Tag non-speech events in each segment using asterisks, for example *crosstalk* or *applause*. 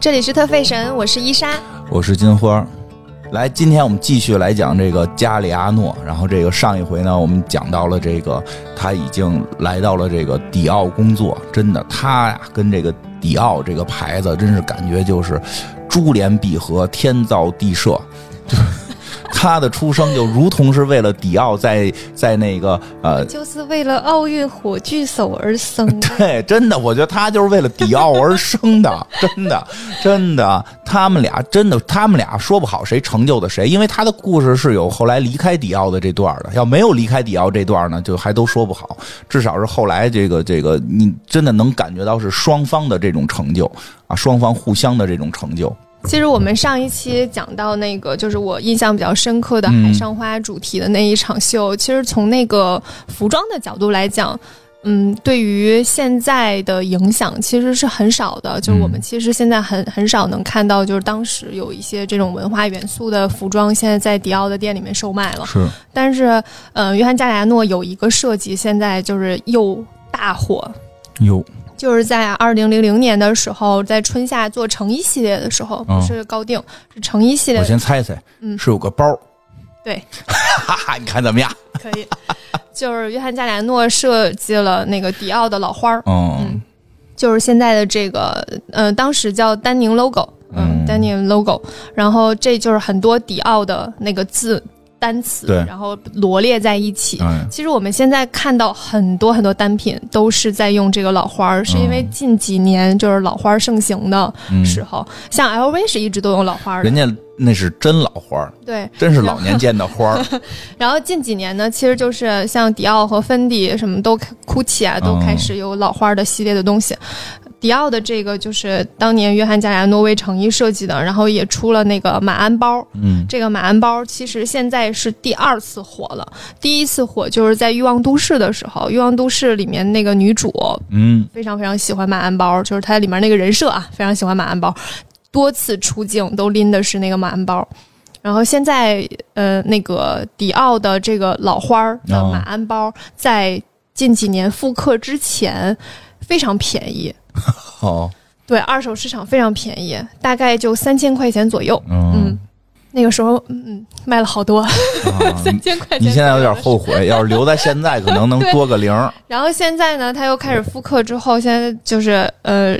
这里是特费神，我是伊莎。我是金花。来，今天我们继续来讲这个加里阿诺。然后这个上一回呢，我们讲到了这个他已经来到了这个迪奥工作。真的，他呀跟这个迪奥这个牌子，真是感觉就是珠联璧合，天造地设。他的出生就如同是为了迪奥在在那个呃，就是为了奥运火炬手而生。*laughs* 对，真的，我觉得他就是为了迪奥而生的，*laughs* 真的，真的，他们俩真的，他们俩说不好谁成就的谁，因为他的故事是有后来离开迪奥的这段的，要没有离开迪奥这段呢，就还都说不好。至少是后来这个这个，你真的能感觉到是双方的这种成就啊，双方互相的这种成就。其实我们上一期讲到那个，就是我印象比较深刻的海上花主题的那一场秀。其实从那个服装的角度来讲，嗯，对于现在的影响其实是很少的。就是我们其实现在很很少能看到，就是当时有一些这种文化元素的服装，现在在迪奥的店里面售卖了。是，但是，嗯，约翰加里亚诺有一个设计，现在就是又大火。有。就是在二零零零年的时候，在春夏做成衣系列的时候，不是高定，是成衣系列。我先猜猜，嗯，是有个包。对，哈哈，你看怎么样？可以，就是约翰加里亚诺设计了那个迪奥的老花儿，嗯，就是现在的这个，呃，当时叫丹宁 logo，嗯，丹宁 logo，然后这就是很多迪奥的那个字。单词，然后罗列在一起。其实我们现在看到很多很多单品都是在用这个老花儿，是因为近几年就是老花儿盛行的时候，像 LV 是一直都用老花儿，人家那是真老花儿，对，真是老年间的花儿。*laughs* 然后近几年呢，其实就是像迪奥和芬迪什么都，GUCCI 啊都开始有老花儿的系列的东西。迪奥的这个就是当年约翰加里亚诺威成衣设计的，然后也出了那个马鞍包。嗯，这个马鞍包其实现在是第二次火了。第一次火就是在《欲望都市》的时候，《欲望都市》里面那个女主，嗯，非常非常喜欢马鞍包，就是它里面那个人设啊，非常喜欢马鞍包，多次出镜都拎的是那个马鞍包。然后现在，呃，那个迪奥的这个老花儿的马鞍包，在近几年复刻之前非常便宜。哦，对，二手市场非常便宜，大概就三千块钱左右。嗯，那个时候，嗯，卖了好多，*laughs* 三千块钱。你现在有点后悔，要是留在现在，可能能多个零。然后现在呢，他又开始复刻，之后现在就是呃，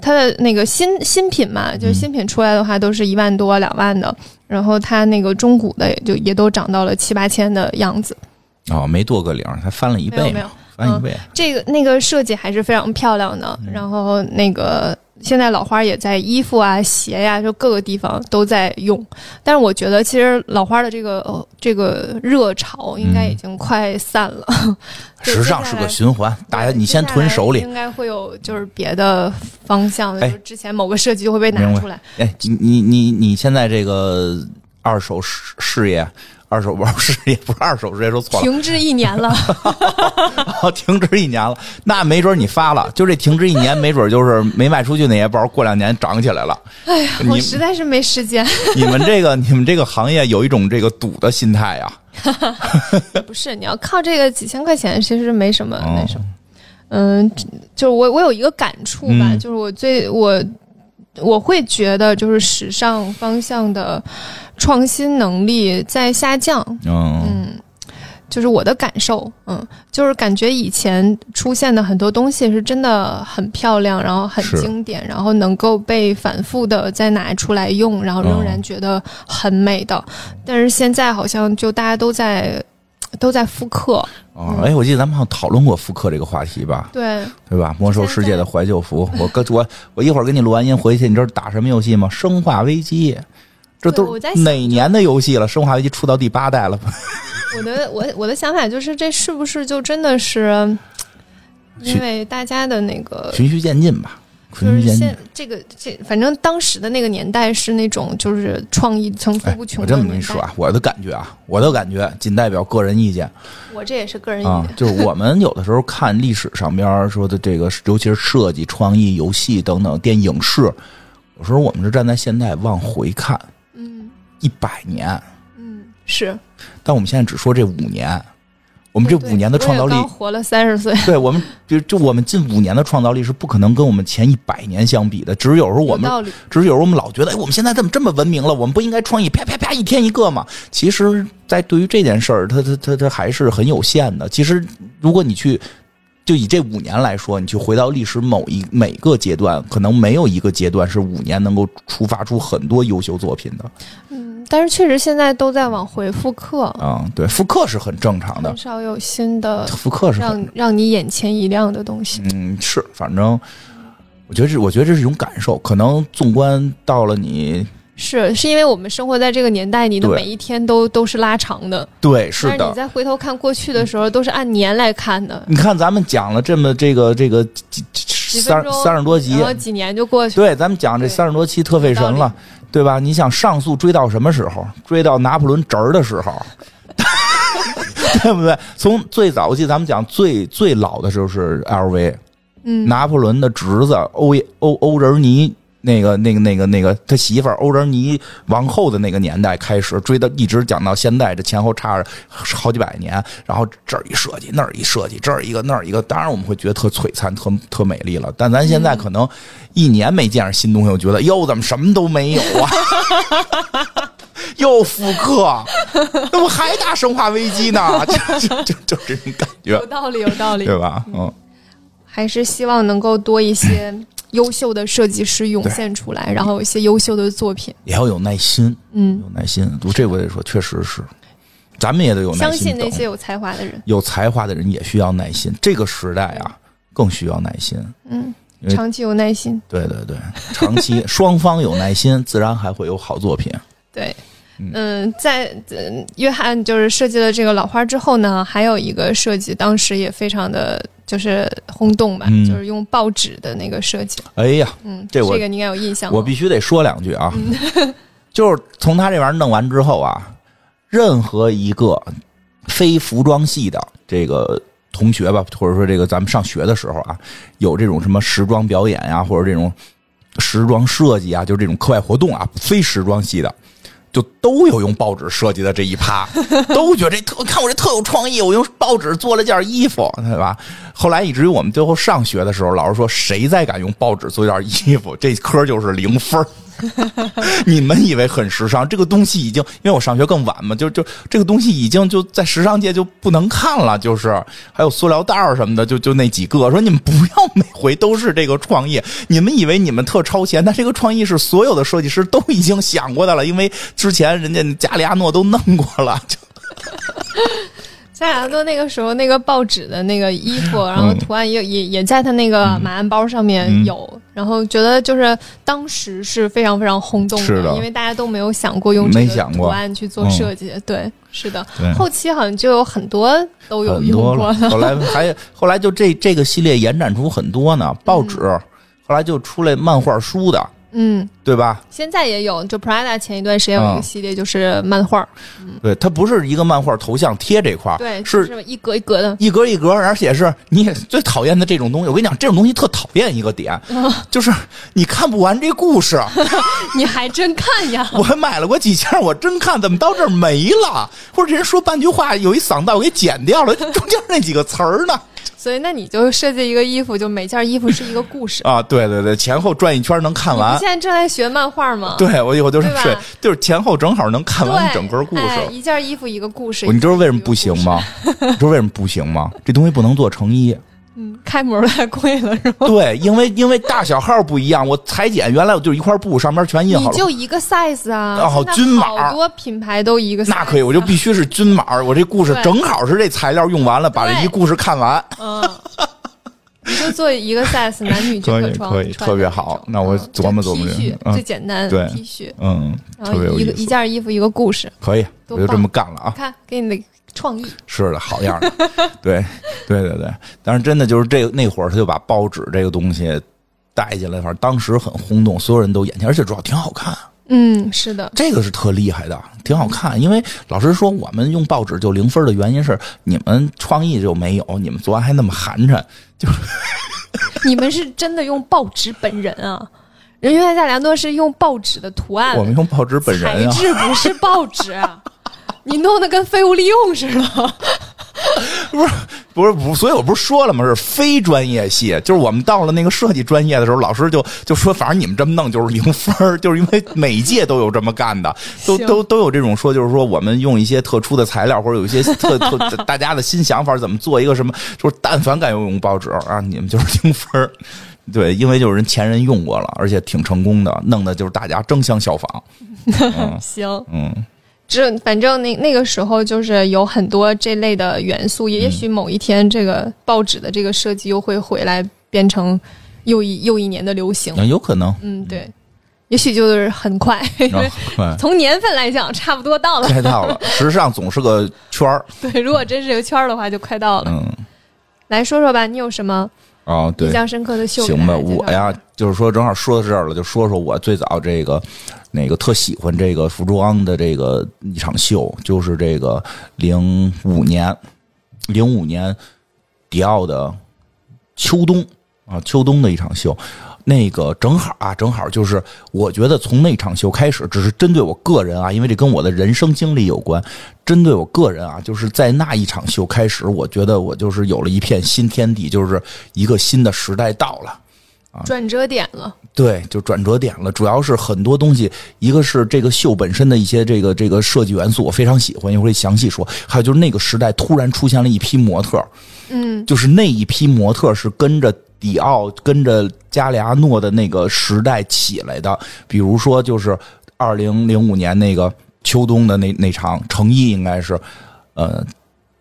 他的那个新新品嘛，就是新品出来的话，都是一万多、两万的。然后他那个中古的，也就也都涨到了七八千的样子。哦，没多个零，他翻了一倍。没有。嗯，这个那个设计还是非常漂亮的。然后那个现在老花也在衣服啊、鞋呀，就各个地方都在用。但是我觉得，其实老花的这个这个热潮应该已经快散了。*laughs* 时尚是个循环，大家你先囤手里。应该会有就是别的方向的，就之前某个设计就会被拿出来。哎，你你你你现在这个二手事事业。二手包是也不是二手直接，说错了。停滞一年了，*laughs* 停滞一年了，那没准你发了，就这停滞一年，没准就是没卖出去那些包，过两年涨起来了。哎呀，我实在是没时间。*laughs* 你们这个，你们这个行业有一种这个赌的心态呀。*laughs* 不是，你要靠这个几千块钱，其实没什么那什么。嗯，就是我我有一个感触吧，就是我最我我会觉得，就是时尚方向的。创新能力在下降，嗯，就是我的感受，嗯，就是感觉以前出现的很多东西是真的很漂亮，然后很经典，然后能够被反复的再拿出来用，然后仍然觉得很美的。但是现在好像就大家都在都在复刻。哦，哎，我记得咱们好像讨论过复刻这个话题吧？对，对吧？魔兽世界的怀旧服，我跟我我一会儿给你录完音回去，你知道打什么游戏吗？生化危机。这都哪年的游戏了？生化危机出到第八代了。*laughs* 我的我我的想法就是，这是不是就真的是因为大家的那个循序渐进吧？就是现。这个这反正当时的那个年代是那种就是创意层出不穷。我这么跟你说啊，我的感觉啊，我的感觉仅代表个人意见。我这也是个人意见，*laughs* 就是我们有的时候看历史上边说的这个，尤其是设计、创意、游戏等等电影视，有时候我们是站在现代往回看。一百年，嗯，是，但我们现在只说这五年，我们这五年的创造力活了三十岁，对我们，就就我们近五年的创造力是不可能跟我们前一百年相比的。只是有时候我们。只是有时候我们老觉得，哎，我们现在怎么这么文明了，我们不应该创意啪啪啪一天一个吗？其实，在对于这件事儿，它它它它还是很有限的。其实，如果你去。就以这五年来说，你去回到历史某一每个阶段，可能没有一个阶段是五年能够触发出很多优秀作品的。嗯，但是确实现在都在往回复刻，啊、对，复刻是很正常的很，少有新的复刻是很让让你眼前一亮的东西。嗯，是，反正我觉得这，我觉得这是一种感受。可能纵观到了你，是是因为我们生活在这个年代，你的每一天都都是拉长的，对，是的。但是你再回头看过去的时候，都是按年来看的，你看，咱们讲了这么这个这个三三十多集然，后几年就过去了。对，咱们讲这三十多期特费神了，对吧？你想上诉追到什么时候？追到拿破仑侄儿的时候，*laughs* 对不对？从最早期，咱们讲最最老的时候是 LV，嗯，拿破仑的侄子欧欧欧仁尼。那个、那个、那个、那个，他媳妇儿欧仁妮王后的那个年代开始追到，一直讲到现在，这前后差着好几百年。然后这儿一设计，那儿一设计，这儿一个，那儿一个，当然我们会觉得特璀璨、特特美丽了。但咱现在可能一年没见着新东西，我觉得哟，怎么什么都没有啊？*laughs* 又复刻，那不还打《生化危机》呢？*laughs* 就就就就这种感觉有，道理，有道理对。吧？嗯。还是希望能够多一些优秀的设计师涌现出来，然后有一些优秀的作品。也要有耐心，嗯，有耐心。我这我得说，确实是，咱们也得有耐心相。信那些有才华的人。有才华的人也需要耐心，这个时代啊更需要耐心。嗯长期有耐心。对对对，长期双方有耐心，自然还会有好作品。*laughs* 对，嗯，在嗯约翰就是设计了这个老花之后呢，还有一个设计，当时也非常的就是轰动吧，嗯就是用报纸的那个设计。哎呀，嗯，这我个你应该有印象。我必须得说两句啊，*laughs* 就是从他这玩意儿弄完之后啊，任何一个非服装系的这个同学吧，或者说这个咱们上学的时候啊，有这种什么时装表演呀、或者这种时装设计啊，就是这种课外活动啊，非时装系的。就都有用报纸设计的这一趴，*laughs* 都觉得这特看我这特有创意，我用报纸做了件衣服，对吧？后来以至于我们最后上学的时候，老师说谁再敢用报纸做件衣服，这科就是零分儿 *laughs* 你们以为很时尚，这个东西已经，因为我上学更晚嘛，就就这个东西已经就在时尚界就不能看了，就是。还有塑料袋儿什么的，就就那几个，说你们不要每回都是这个创意，你们以为你们特超前，但这个创意是所有的设计师都已经想过的了，因为之前人家加利亚诺都弄过了，就。*laughs* 加雅多那个时候那个报纸的那个衣服，然嗯后图案也也也在他那个马鞍包上面有，然后觉得就是当时是非常非常轰动是的。因为大家都没有想过用这个图案去做设计。对，是的，后期好像就有很多都有用了。*laughs* 后来还后来就这这个系列延展出很多呢，报纸，后来就出来漫画书的，嗯，对吧？现在也有，就 Prada 前一段时间有一啊个系列就是漫画，对，它不是一个漫画头像贴这块儿，对，就是是一格一格的。一格一格，而且是你也最讨厌的这种东西。我跟你讲，这种东西特讨厌一个点，*laughs* 就是你看不完这故事。*laughs* 你还真看呀？*laughs* 我买了过几件，我真看，怎么到这儿没了？或者这人说半句话，有一嗓道给剪掉了，中间那几个词儿呢？所以那你就设计一个衣服，就每件衣服是一个故事。*laughs* 啊，对对对，前后转一圈能看完你不。现在正在学漫画吗？对，我以后就是对，就是前后正好能看，完整个故事。哎一件衣服一个故事。你知道为什么不？行吗？你知道为什么不行吗？这东西不能做成衣。嗯，开模太贵了，是吗？对，因为因为大小号不一样，我裁剪原来我就一块布，上面全印好了。你就一个 size 啊，然后均码好多品牌都一个 size 啊。那可以，我就必须是均码。我这故事正好是这材料用完了，把这一故事看完。嗯，你就做一个 size，男女均可穿，*laughs* 可以可以特别好那我嗯琢磨琢磨 T 恤嗯最简单对 T 恤，嗯，然后一个特别有意思。一件衣服一个故事，可以，我就这么干了啊。看给你的创意。是的，好样的。*laughs* 对对对对，但是真的就是这那会儿，他就把报纸这个东西带进来，反正当时很轰动，所有人都眼前，而且主要挺好看。嗯，是的，这个是特厉害的，挺好看。因为老师说，我们用报纸就零分的原因是你们创意就没有，你们昨晚还那么寒碜。就 *laughs* 你们是真的用报纸本人啊？人约翰夏良多是用报纸的图案，我们用报纸本人啊，材质不是报纸啊，你弄得跟废物利用似的。*laughs* 不是不是不，所以我不是说了吗？是非专业系，就是我们到了那个设计专业的时候，老师就就说，反正你们这么弄就是零分儿，就是因为每届都有这么干的，都都都有这种说，就是说我们用一些特殊的材料，或者有一些特 *laughs* 特大家的新想法，怎么做一个什么，就是但凡敢用报纸啊，你们就是零分儿。对，因为就是人前人用过了，而且挺成功的，弄的就是大家争相效仿。嗯 *laughs* 行，嗯，这反正那那个时候就是有很多这类的元素，也也许某一天这个报纸的这个设计又会回来变成又一又一年的流行。那有可能。嗯，对，也许就是很快，*laughs* 从年份来讲差不多到了。快到了。*laughs* 时尚总是个圈儿。对，如果真是个圈儿的话，就快到了。嗯，来说说吧，你有什么哦，对印，象深刻的秀？行吧，我呀，就是说正好说到这儿了，就说说我最早这个哪个特喜欢这个服装的这个一场秀，就是这个零五年，零五年迪奥的秋冬啊，秋冬的一场秀。那个正好啊，正好就是我觉得从那场秀开始，只是针对我个人啊，因为这跟我的人生经历有关。针对我个人啊，就是在那一场秀开始，我觉得我就是有了一片新天地，就是一个新的时代到了。转折点了。对，就转折点了。主要是很多东西，一个是这个秀本身的一些这个这个设计元素，我非常喜欢，一会儿详细说。还有就是那个时代突然出现了一批模特，嗯，就是那一批模特是跟着迪奥、跟着加里阿诺的那个时代起来的。比如说，就是二零零五年那个秋冬的那那场成衣，应该是呃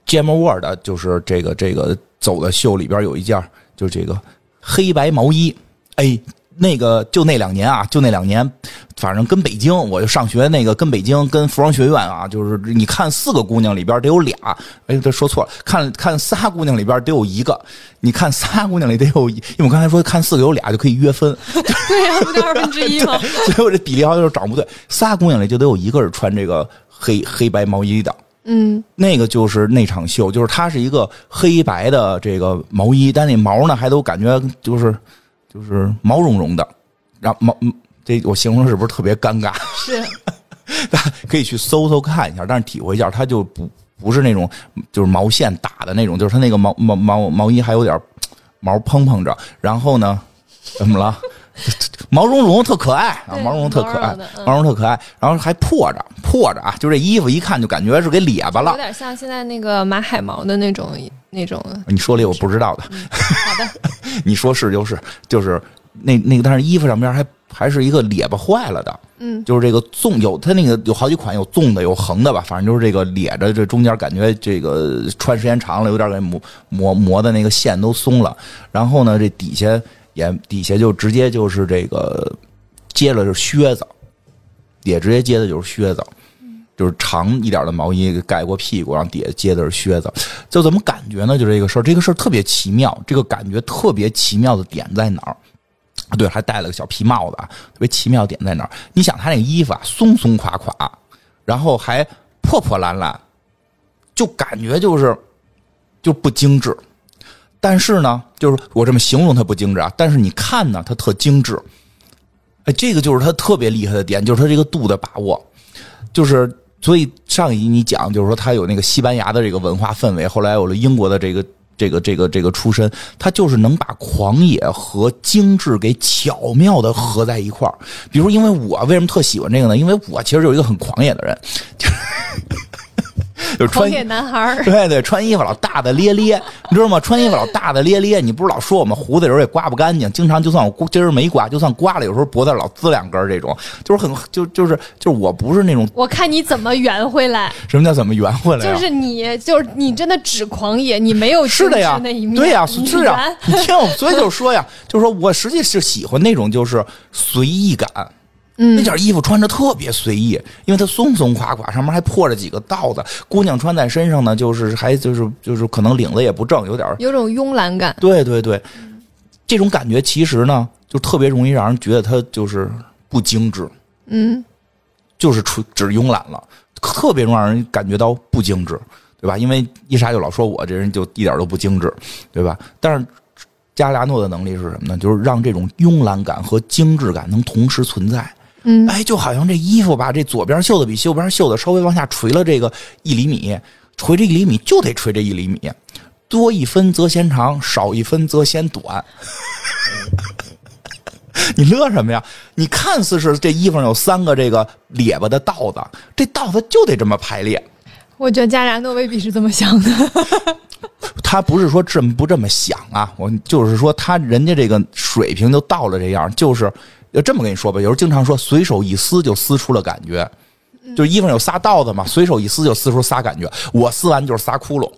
j a m w o r d 就是这个这个走的秀里边有一件，就是这个黑白毛衣。哎，那个就那两年啊，就那两年，反正跟北京，我就上学那个跟北京跟服装学院啊，就是你看四个姑娘里边得有俩，哎，这说错了，看 *laughs* 看仨姑娘里边得有一个，你看仨姑娘里得有一，因为我刚才说看四个有俩就可以约分，*laughs* 对呀、不就二分之一吗？*laughs* 所以我这比例好像就是找不对，仨姑娘里就得有一个是穿这个黑黑白毛衣的。嗯，那个就是那场秀，就是它是一个黑白的这个毛衣，但那毛呢还都感觉就是就是毛茸茸的，然后毛嗯这我形容是不是特别尴尬？*laughs* 是，大家可以去搜搜看一下，但是体会一下，它就不不是那种就是毛线打的那种，就是它那个毛毛毛毛衣还有点毛蓬蓬着，然后呢，怎么了？*laughs* 毛茸茸特可爱啊，毛茸茸特可爱毛茸，特可爱，然后还破着破着啊，就这衣服一看就感觉是给咧巴了有。点像现在那个马海毛的那种那种。你说了我不知道的，*laughs* 好的，你说是就是就是那那个，但是衣服上边还还是一个咧巴坏了的，嗯，就是这个纵有它那个有好几款，有纵的有横的吧，反正就是这个咧着，这中间感觉这个穿时间长了，有点给磨磨磨的那个线都松了。然后呢，这底下也底下就直接就是这个接了是靴子，也直接接的就是靴子。就是长一点的毛衣盖过屁股，然后底下接的是靴子，就怎么感觉呢？就这个事儿，这个事儿特别奇妙，这个感觉特别奇妙的点在哪儿？啊，对，还戴了个小皮帽子啊，特别奇妙点在哪儿？你想他那个衣服啊，松松垮垮，然后还破破烂烂，就感觉就是就不精致。但是呢，就是我这么形容它不精致啊，但是你看呢，它特精致。哎，这个就是它特别厉害的点，就是它这个度的把握，就是。所以上一集你讲，就是说他有那个西班牙的这个文化氛围，后来有了英国的这个这个这个这个出身，他就是能把狂野和精致给巧妙的合在一块儿。比如，因为我为什么特喜欢这个呢？因为我其实有一个很狂野的人，*laughs* 就是穿男孩。对对，穿衣服老大大咧咧，你知道吗？穿衣服老大大咧咧，你不是老说我们胡子有时候也刮不干净，经常就算我今儿没刮，就算刮了，有时候脖子老滋两根这种，就是很就就是就是我不是那种我看你怎么圆回来，什么叫怎么圆回来呀、就是你，就是你真的只狂野，你没有是的呀那一，面。对呀，你是呀，你听我，所以就说呀，就是说我实际是喜欢那种就是随意感。嗯那件衣服穿着特别随意，因为它松松垮垮，上面还破了几个道子。姑娘穿在身上呢，就是还就是就是可能领子也不正，有点有种慵懒感。对对对，这种感觉其实呢，就特别容易让人觉得它就是不精致，嗯，就是出只慵懒了，特别容易让人感觉到不精致，对吧？因为伊莎就老说我这人就一点都不精致，对吧？但是加利亚诺的能力是什么呢？就是让这种慵懒感和精致感能同时存在。嗯哎，就好像这衣服吧，这左边袖子比右边袖子稍微往下垂了这个一厘米，垂这一厘米就得垂这一厘米，多一分则嫌长，少一分则嫌短。*laughs* 你乐什么呀？你看似是这衣服上有三个这个咧巴的道子，这道子就得这么排列。我觉得加达诺未必是这么想的。*laughs* 他不是说这么不这么想啊，我就是说他人家这个水平就到了这样，就是要这么跟你说吧，有时候经常说随手一撕就撕出了感觉，就是衣服上有仨道子嘛，随手一撕就撕出仨感觉，我撕完就是仨窟窿。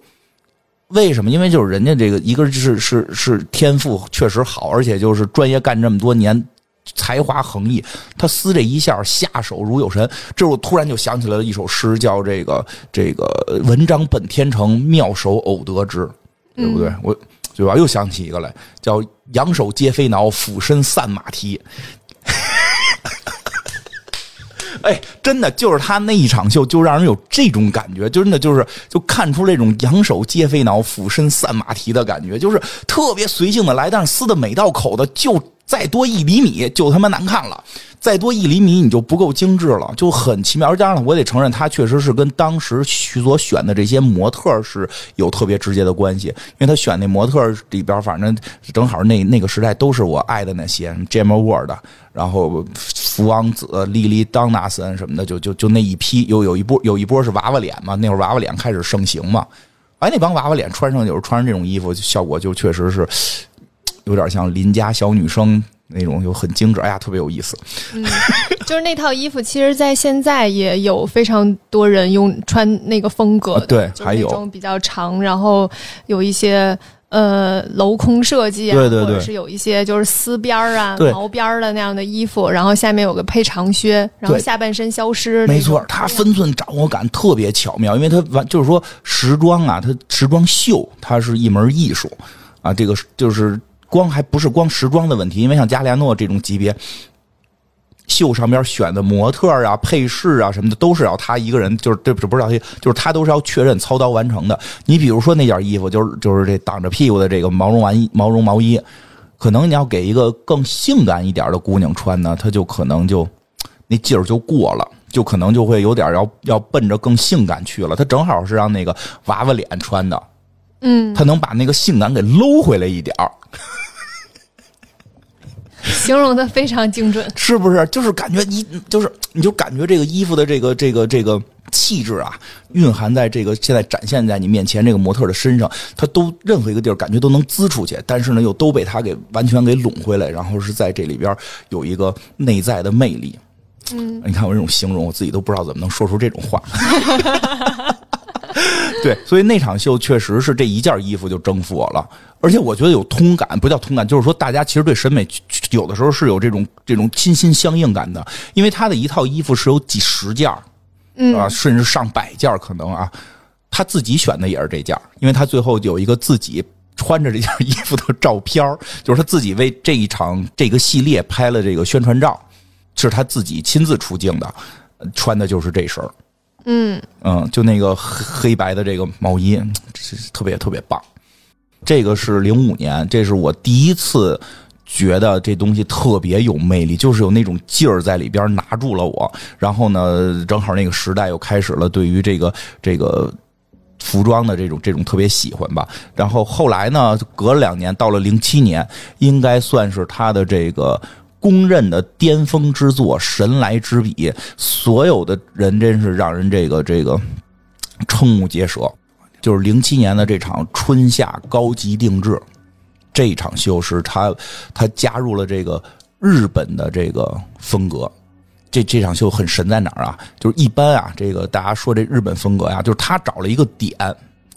为什么？因为就是人家这个一个是是是天赋确实好，而且就是专业干这么多年，才华横溢。他撕这一下下手如有神。这我突然就想起来了一首诗，叫这个这个文章本天成，妙手偶得之，对不对？我对吧？又想起一个来，叫仰手接飞挠，俯身散马蹄。*laughs* 哎，真的就是他那一场秀，就让人有这种感觉，就真的就是就看出这种扬手接飞脑、俯身散马蹄的感觉，就是特别随性的来，但是撕的每道口子就再多一厘米就他妈难看了，再多一厘米你就不够精致了，就很奇妙。而当然了，我得承认，他确实是跟当时所选的这些模特是有特别直接的关系，因为他选那模特里边，反正正好那那个时代都是我爱的那些 j a m a Ward，然后。福王子、莉莉·当纳森什么的，就就就那一批，有有一波有一波是娃娃脸嘛，那会儿娃娃脸开始盛行嘛。哎，那帮娃娃脸穿上就是穿上这种衣服，效果就确实是有点像邻家小女生那种，就很精致。哎呀，特别有意思。嗯，就是那套衣服，其实，在现在也有非常多人用穿那个风格。对，还有比较长，然后有一些。呃，镂空设计啊，对对对，或者是有一些就是丝边儿啊、毛边儿的那样的衣服，然后下面有个配长靴，然后下半身消失。没错，它分寸掌握感特别巧妙，因为它完就是说时装啊，它时装秀它是一门艺术啊，这个就是光还不是光时装的问题，因为像加利亚诺这种级别。秀上边选的模特啊、配饰啊什么的，都是要他一个人，就是这不是要就是他都是要确认操刀完成的。你比如说那件衣服，就是就是这挡着屁股的这个毛绒玩，毛绒毛衣，可能你要给一个更性感一点的姑娘穿呢，她就可能就那劲儿就过了，就可能就会有点要要奔着更性感去了。她正好是让那个娃娃脸穿的，嗯，他能把那个性感给搂回来一点儿。*laughs* 形容的非常精准，*laughs* 是不是？就是感觉你，就是你就感觉这个衣服的这个这个这个气质啊，蕴含在这个现在展现在你面前这个模特的身上，它都任何一个地儿感觉都能滋出去，但是呢，又都被他给完全给拢回来，然后是在这里边有一个内在的魅力。嗯，你看我这种形容，我自己都不知道怎么能说出这种话。*laughs* *laughs* 对，所以那场秀确实是这一件衣服就征服我了，而且我觉得有通感，不叫通感，就是说大家其实对审美有的时候是有这种这种心心相印感的，因为他的一套衣服是有几十件嗯啊，甚至上百件可能啊，他自己选的也是这件因为他最后有一个自己穿着这件衣服的照片就是他自己为这一场这个系列拍了这个宣传照，是他自己亲自出镜的，穿的就是这身嗯嗯，就那个黑黑白的这个毛衣，特别特别棒。这个是零五年，这是我第一次觉得这东西特别有魅力，就是有那种劲儿在里边拿住了我。然后呢，正好那个时代又开始了对于这个这个服装的这种这种特别喜欢吧。然后后来呢，隔了两年，到了零七年，应该算是他的这个。公认的巅峰之作，神来之笔，所有的人真是让人这个这个瞠目结舌。就是零七年的这场春夏高级定制，这一场秀是他他加入了这个日本的这个风格。这这场秀很神在哪儿啊？就是一般啊，这个大家说这日本风格呀，就是他找了一个点。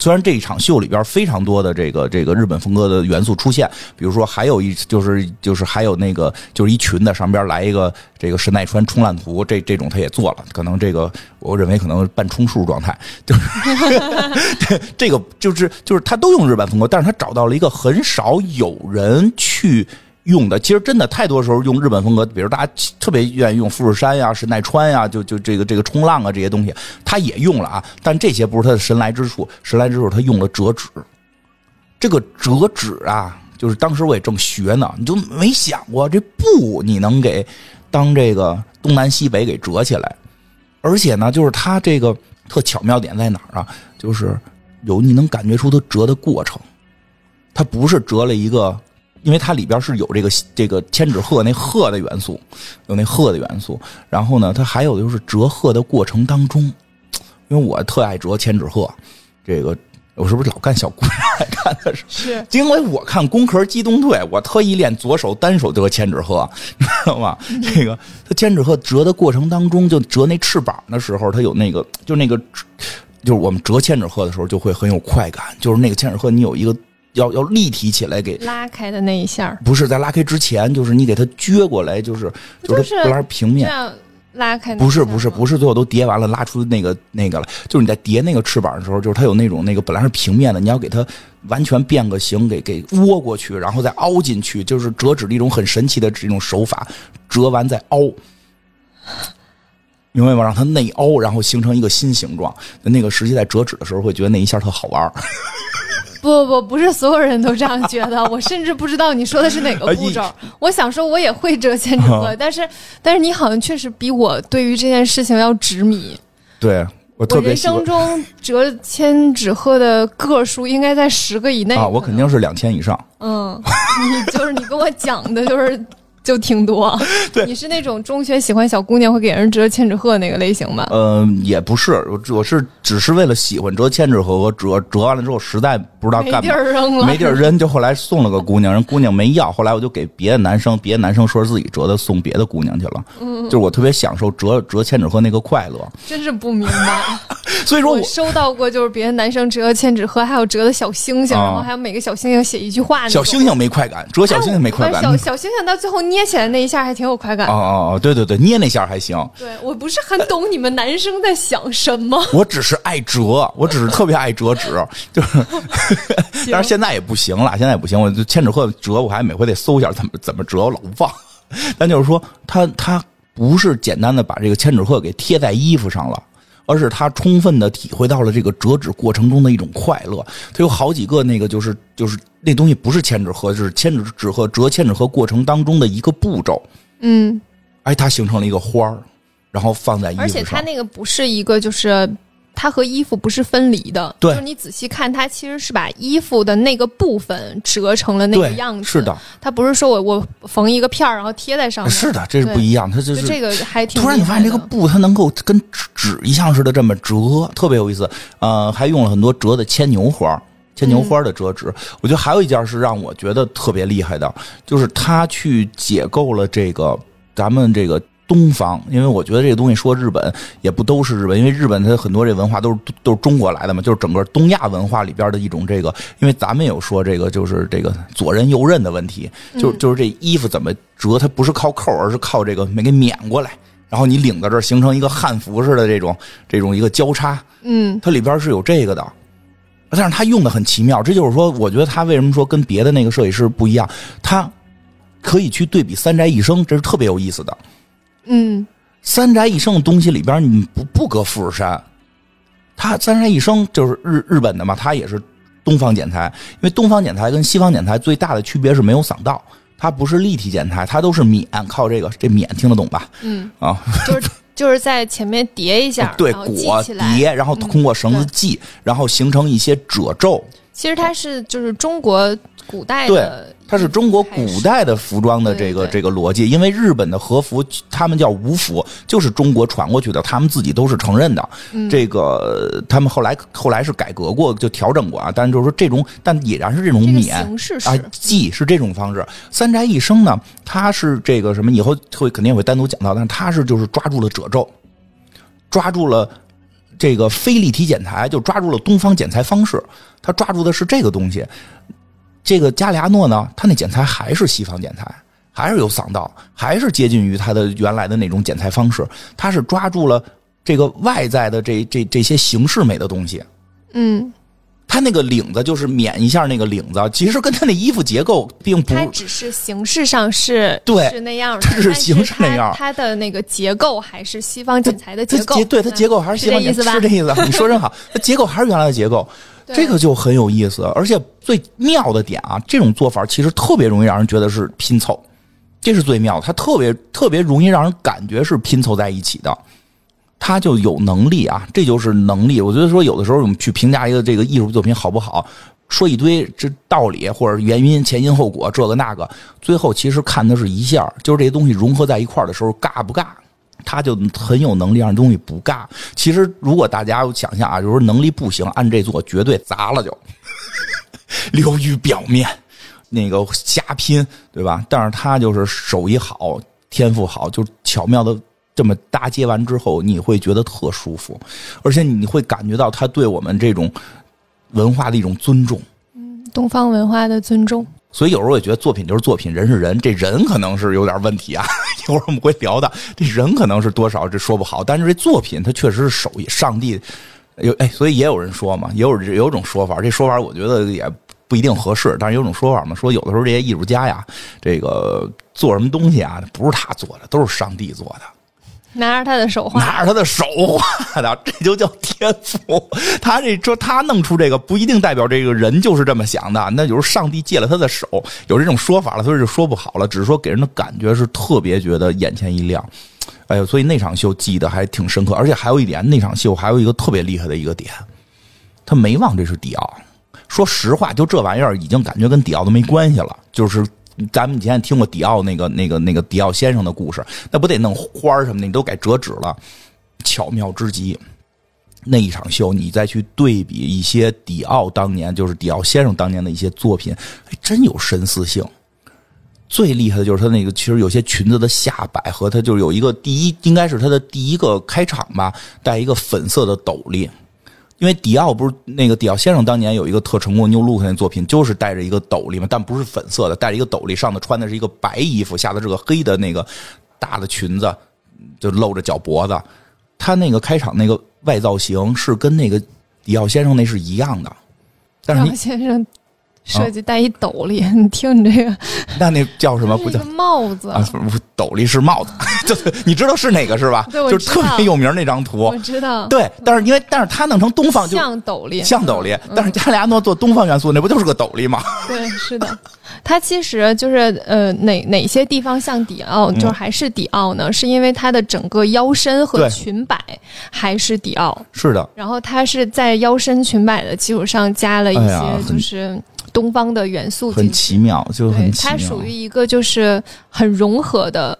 虽然这一场秀里边非常多的这个这个日本风格的元素出现，比如说还有一就是就是还有那个就是一裙子上边来一个这个神奈川冲浪图，这这种他也做了，可能这个我认为可能半充数状态，就是 *laughs* 这个就是就是他都用日本风格，但是他找到了一个很少有人去。用的其实真的太多时候用日本风格，比如大家特别愿意用富士山呀、神奈川呀，就就这个这个冲浪啊这些东西，他也用了啊。但这些不是他的神来之处，神来之处他用了折纸。这个折纸啊，就是当时我也正学呢，你就没想过这布你能给当这个东南西北给折起来，而且呢，就是他这个特巧妙点在哪儿啊？就是有你能感觉出它折的过程，它不是折了一个，因为它里边是有这个这个千纸鹤那鹤的元素，有那鹤的元素。然后呢，它还有就是折鹤的过程当中，因为我特爱折千纸鹤，这个。我是不是老干小姑娘来干的是？是，因为我看《攻壳机动队》，我特意练左手单手折千纸鹤，你知道吗？这个它千纸鹤折的过程当中，就折那翅膀的时候，它有那个，就那个，就是我们折千纸鹤的时候，就会很有快感。就是那个千纸鹤，你有一个要要立体起来给拉开的那一下，不是在拉开之前，就是你给它撅过来，就是就是不拉平面。拉开不是不是不是，最后都叠完了，拉出那个那个了。就是你在叠那个翅膀的时候，就是它有那种那个本来是平面的，你要给它完全变个形，给给窝过去，然后再凹进去，就是折纸的一种很神奇的这种手法。折完再凹，明白吗？让它内凹，然后形成一个新形状。那个实际在折纸的时候，会觉得那一下特好玩。不不不，不是所有人都这样觉得。我甚至不知道你说的是哪个步骤。我想说，我也会折千纸鹤，但是但是你好像确实比我对于这件事情要执迷。对我特别人生中折千纸鹤的个数应该在十个以内啊，我肯定是两千以上。嗯，你就是你跟我讲的，就是。就挺多，*laughs* 对，你是那种中学喜欢小姑娘会给人折千纸鹤那个类型吗？嗯，也不是，我我是只是为了喜欢折千纸鹤我折折完了之后实在不知道干没地儿扔了，没地儿扔，就后来送了个姑娘，人姑娘没要，后来我就给别的男生，别的男生说是自己折的，送别的姑娘去了。嗯，就是我特别享受折折千纸鹤那个快乐，真是不明白。*laughs* 所以说我收到过就是别的男生折千纸鹤，还有折的小星星，然后还有每个小星星写一句话。小星星没快感，折小星星没快感。小小星星到最后。捏起来那一下还挺有快感。哦哦哦，对对对，捏那下还行。对我不是很懂你们男生在想什么。*laughs* 我只是爱折，我只是特别爱折纸，就是。*laughs* 但是现在也不行了，现在也不行。我就千纸鹤折，我还每回得搜一下怎么怎么折，我老忘。但就是说，它它不是简单的把这个千纸鹤给贴在衣服上了。而是他充分的体会到了这个折纸过程中的一种快乐。他有好几个那个，就是就是那东西不是千纸鹤，是千纸纸鹤折千纸鹤过程当中的一个步骤。嗯，哎，它形成了一个花儿，然后放在衣服上。而且它那个不是一个就是。它和衣服不是分离的，就是你仔细看，它其实是把衣服的那个部分折成了那个样子。是的，它不是说我我缝一个片儿然后贴在上面。是的，这是不一样，它就是这个还挺。突然你发现这个布它能够跟纸一样似的这么折，特别有意思。呃，还用了很多折的牵牛花，牵牛花的折纸。我觉得还有一件是让我觉得特别厉害的，就是他去解构了这个咱们这个。东方，因为我觉得这个东西说日本也不都是日本，因为日本它很多这文化都是都是中国来的嘛，就是整个东亚文化里边的一种这个。因为咱们有说这个就是这个左衽右衽的问题，就就是这衣服怎么折，它不是靠扣，而是靠这个没给免过来，然后你领到这儿形成一个汉服似的这种这种一个交叉，嗯，它里边是有这个的，但是它用的很奇妙。这就是说，我觉得他为什么说跟别的那个设计师不一样，他可以去对比三宅一生，这是特别有意思的。嗯，三宅一生的东西里边，你不不搁富士山，他三宅一生就是日日本的嘛，他也是东方剪裁，因为东方剪裁跟西方剪裁最大的区别是没有嗓道，它不是立体剪裁，它都是免，靠这个这免听得懂吧？嗯，啊，就是就是在前面叠一下，对，裹叠，然后通过绳子系，然后形成一些褶皱。其实它是就是中国古代的。它是中国古代的服装的这个这个逻辑，因为日本的和服他们叫武服，就是中国传过去的，他们自己都是承认的。这个他们后来后来是改革过，就调整过啊。但是就是说这种，但已然是这种免啊，系是这种方式。三宅一生呢，他是这个什么？以后会肯定会单独讲到，但是他是就是抓住了褶皱，抓住了这个非立体剪裁，就抓住了东方剪裁方式。他抓住的是这个东西。这个加里阿诺呢，他那剪裁还是西方剪裁，还是有嗓道，还是接近于他的原来的那种剪裁方式。他是抓住了这个外在的这这这些形式美的东西。嗯，他那个领子就是免一下那个领子，其实跟他那衣服结构并不，它只是形式上是对是那样，它是形式那样，它的那个结构还是西方剪裁的结构，对它结构还是西方剪裁，是这意思。你说真好，*laughs* 它结构还是原来的结构。这个就很有意思，而且最妙的点啊，这种做法其实特别容易让人觉得是拼凑，这是最妙，它特别特别容易让人感觉是拼凑在一起的。他就有能力啊，这就是能力。我觉得说，有的时候我们去评价一个这个艺术作品好不好，说一堆这道理或者原因、前因后果，这个那个，最后其实看的是一下，就是这些东西融合在一块儿的时候，尬不尬？他就很有能力让东西不尬。其实如果大家想象啊，就是能力不行，按这做绝对砸了就 *laughs* 流于表面，那个瞎拼，对吧？但是他就是手艺好，天赋好，就巧妙的。这么搭接完之后，你会觉得特舒服，而且你会感觉到他对我们这种文化的一种尊重，嗯，东方文化的尊重。所以有时候也觉得作品就是作品，人是人，这人可能是有点问题啊。一会儿我们会聊的，这人可能是多少这说不好，但是这作品它确实是手艺，上帝有哎，所以也有人说嘛，也有有种说法，这说法我觉得也不一定合适，但是有种说法嘛，说有的时候这些艺术家呀，这个做什么东西啊，不是他做的，都是上帝做的。拿着他的手画，拿着他的手画的，这就叫天赋。他这说他弄出这个，不一定代表这个人就是这么想的。那就是上帝借了他的手，有这种说法了，所以就说不好了。只是说给人的感觉是特别觉得眼前一亮。哎呦，所以那场秀记得还挺深刻。而且还有一点，那场秀还有一个特别厉害的一个点，他没忘这是迪奥。说实话，就这玩意儿已经感觉跟迪奥都没关系了，就是。咱们以前听过迪奥那个、那个、那个迪奥先生的故事，那不得弄花什么的，你都改折纸了，巧妙之极。那一场秀，你再去对比一些迪奥当年，就是迪奥先生当年的一些作品，还真有神似性。最厉害的就是他那个，其实有些裙子的下摆和他就有一个第一，应该是他的第一个开场吧，戴一个粉色的斗笠。因为迪奥不是那个迪奥先生当年有一个特成功的 New Look 那作品，就是戴着一个斗笠嘛，但不是粉色的，戴着一个斗笠，上头穿的是一个白衣服，下头是个黑的那个大的裙子，就露着脚脖子。他那个开场那个外造型是跟那个迪奥先生那是一样的，但是迪奥先生。设计戴一斗笠，你听你这个，那那叫什么？不叫帽子啊？斗笠是帽子，*laughs* 就你知道是哪个是吧？对，就是特别有名那张图。我知道。对，但是因为但是他弄成东方就，像斗笠，像斗笠。但是加里亚诺做东方元素，那不就是个斗笠吗？*laughs* 对，是的。它其实就是呃，哪哪些地方像迪奥，就是还是迪奥呢？是因为它的整个腰身和裙摆还是迪奥？是的。然后它是在腰身裙摆的基础上加了一些，就是。东方的元素很奇妙，就很奇妙。它属于一个就是很融合的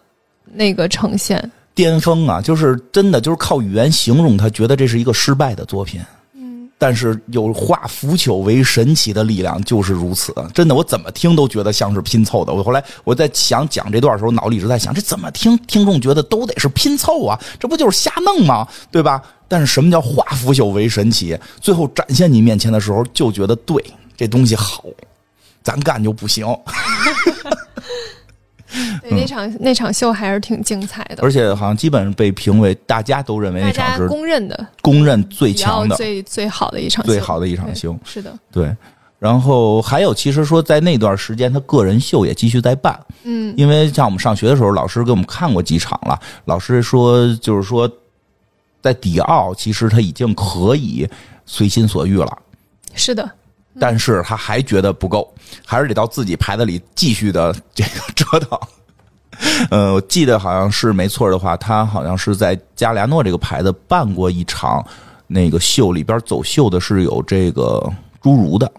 那个呈现，巅峰啊！就是真的就是靠语言形容，他觉得这是一个失败的作品。嗯，但是有化腐朽为神奇的力量，就是如此。真的，我怎么听都觉得像是拼凑的。我后来我在想讲这段的时候，脑里一直在想，这怎么听听众觉得都得是拼凑啊？这不就是瞎弄吗？对吧？但是什么叫化腐朽为神奇？最后展现你面前的时候，就觉得对。这东西好，咱干就不行。*laughs* 那场那场秀还是挺精彩的，而且好像基本上被评为大家都认为那场是公认的、公认最强的、最最好的一场、最好的一场秀。是的，对。然后还有，其实说在那段时间，他个人秀也继续在办。嗯，因为像我们上学的时候，老师给我们看过几场了。老师说，就是说，在迪奥，其实他已经可以随心所欲了。是的。但是他还觉得不够，还是得到自己牌子里继续的这个折腾。*laughs* 呃，我记得好像是没错的话，他好像是在加利亚诺这个牌子办过一场那个秀，里边走秀的是有这个侏儒的。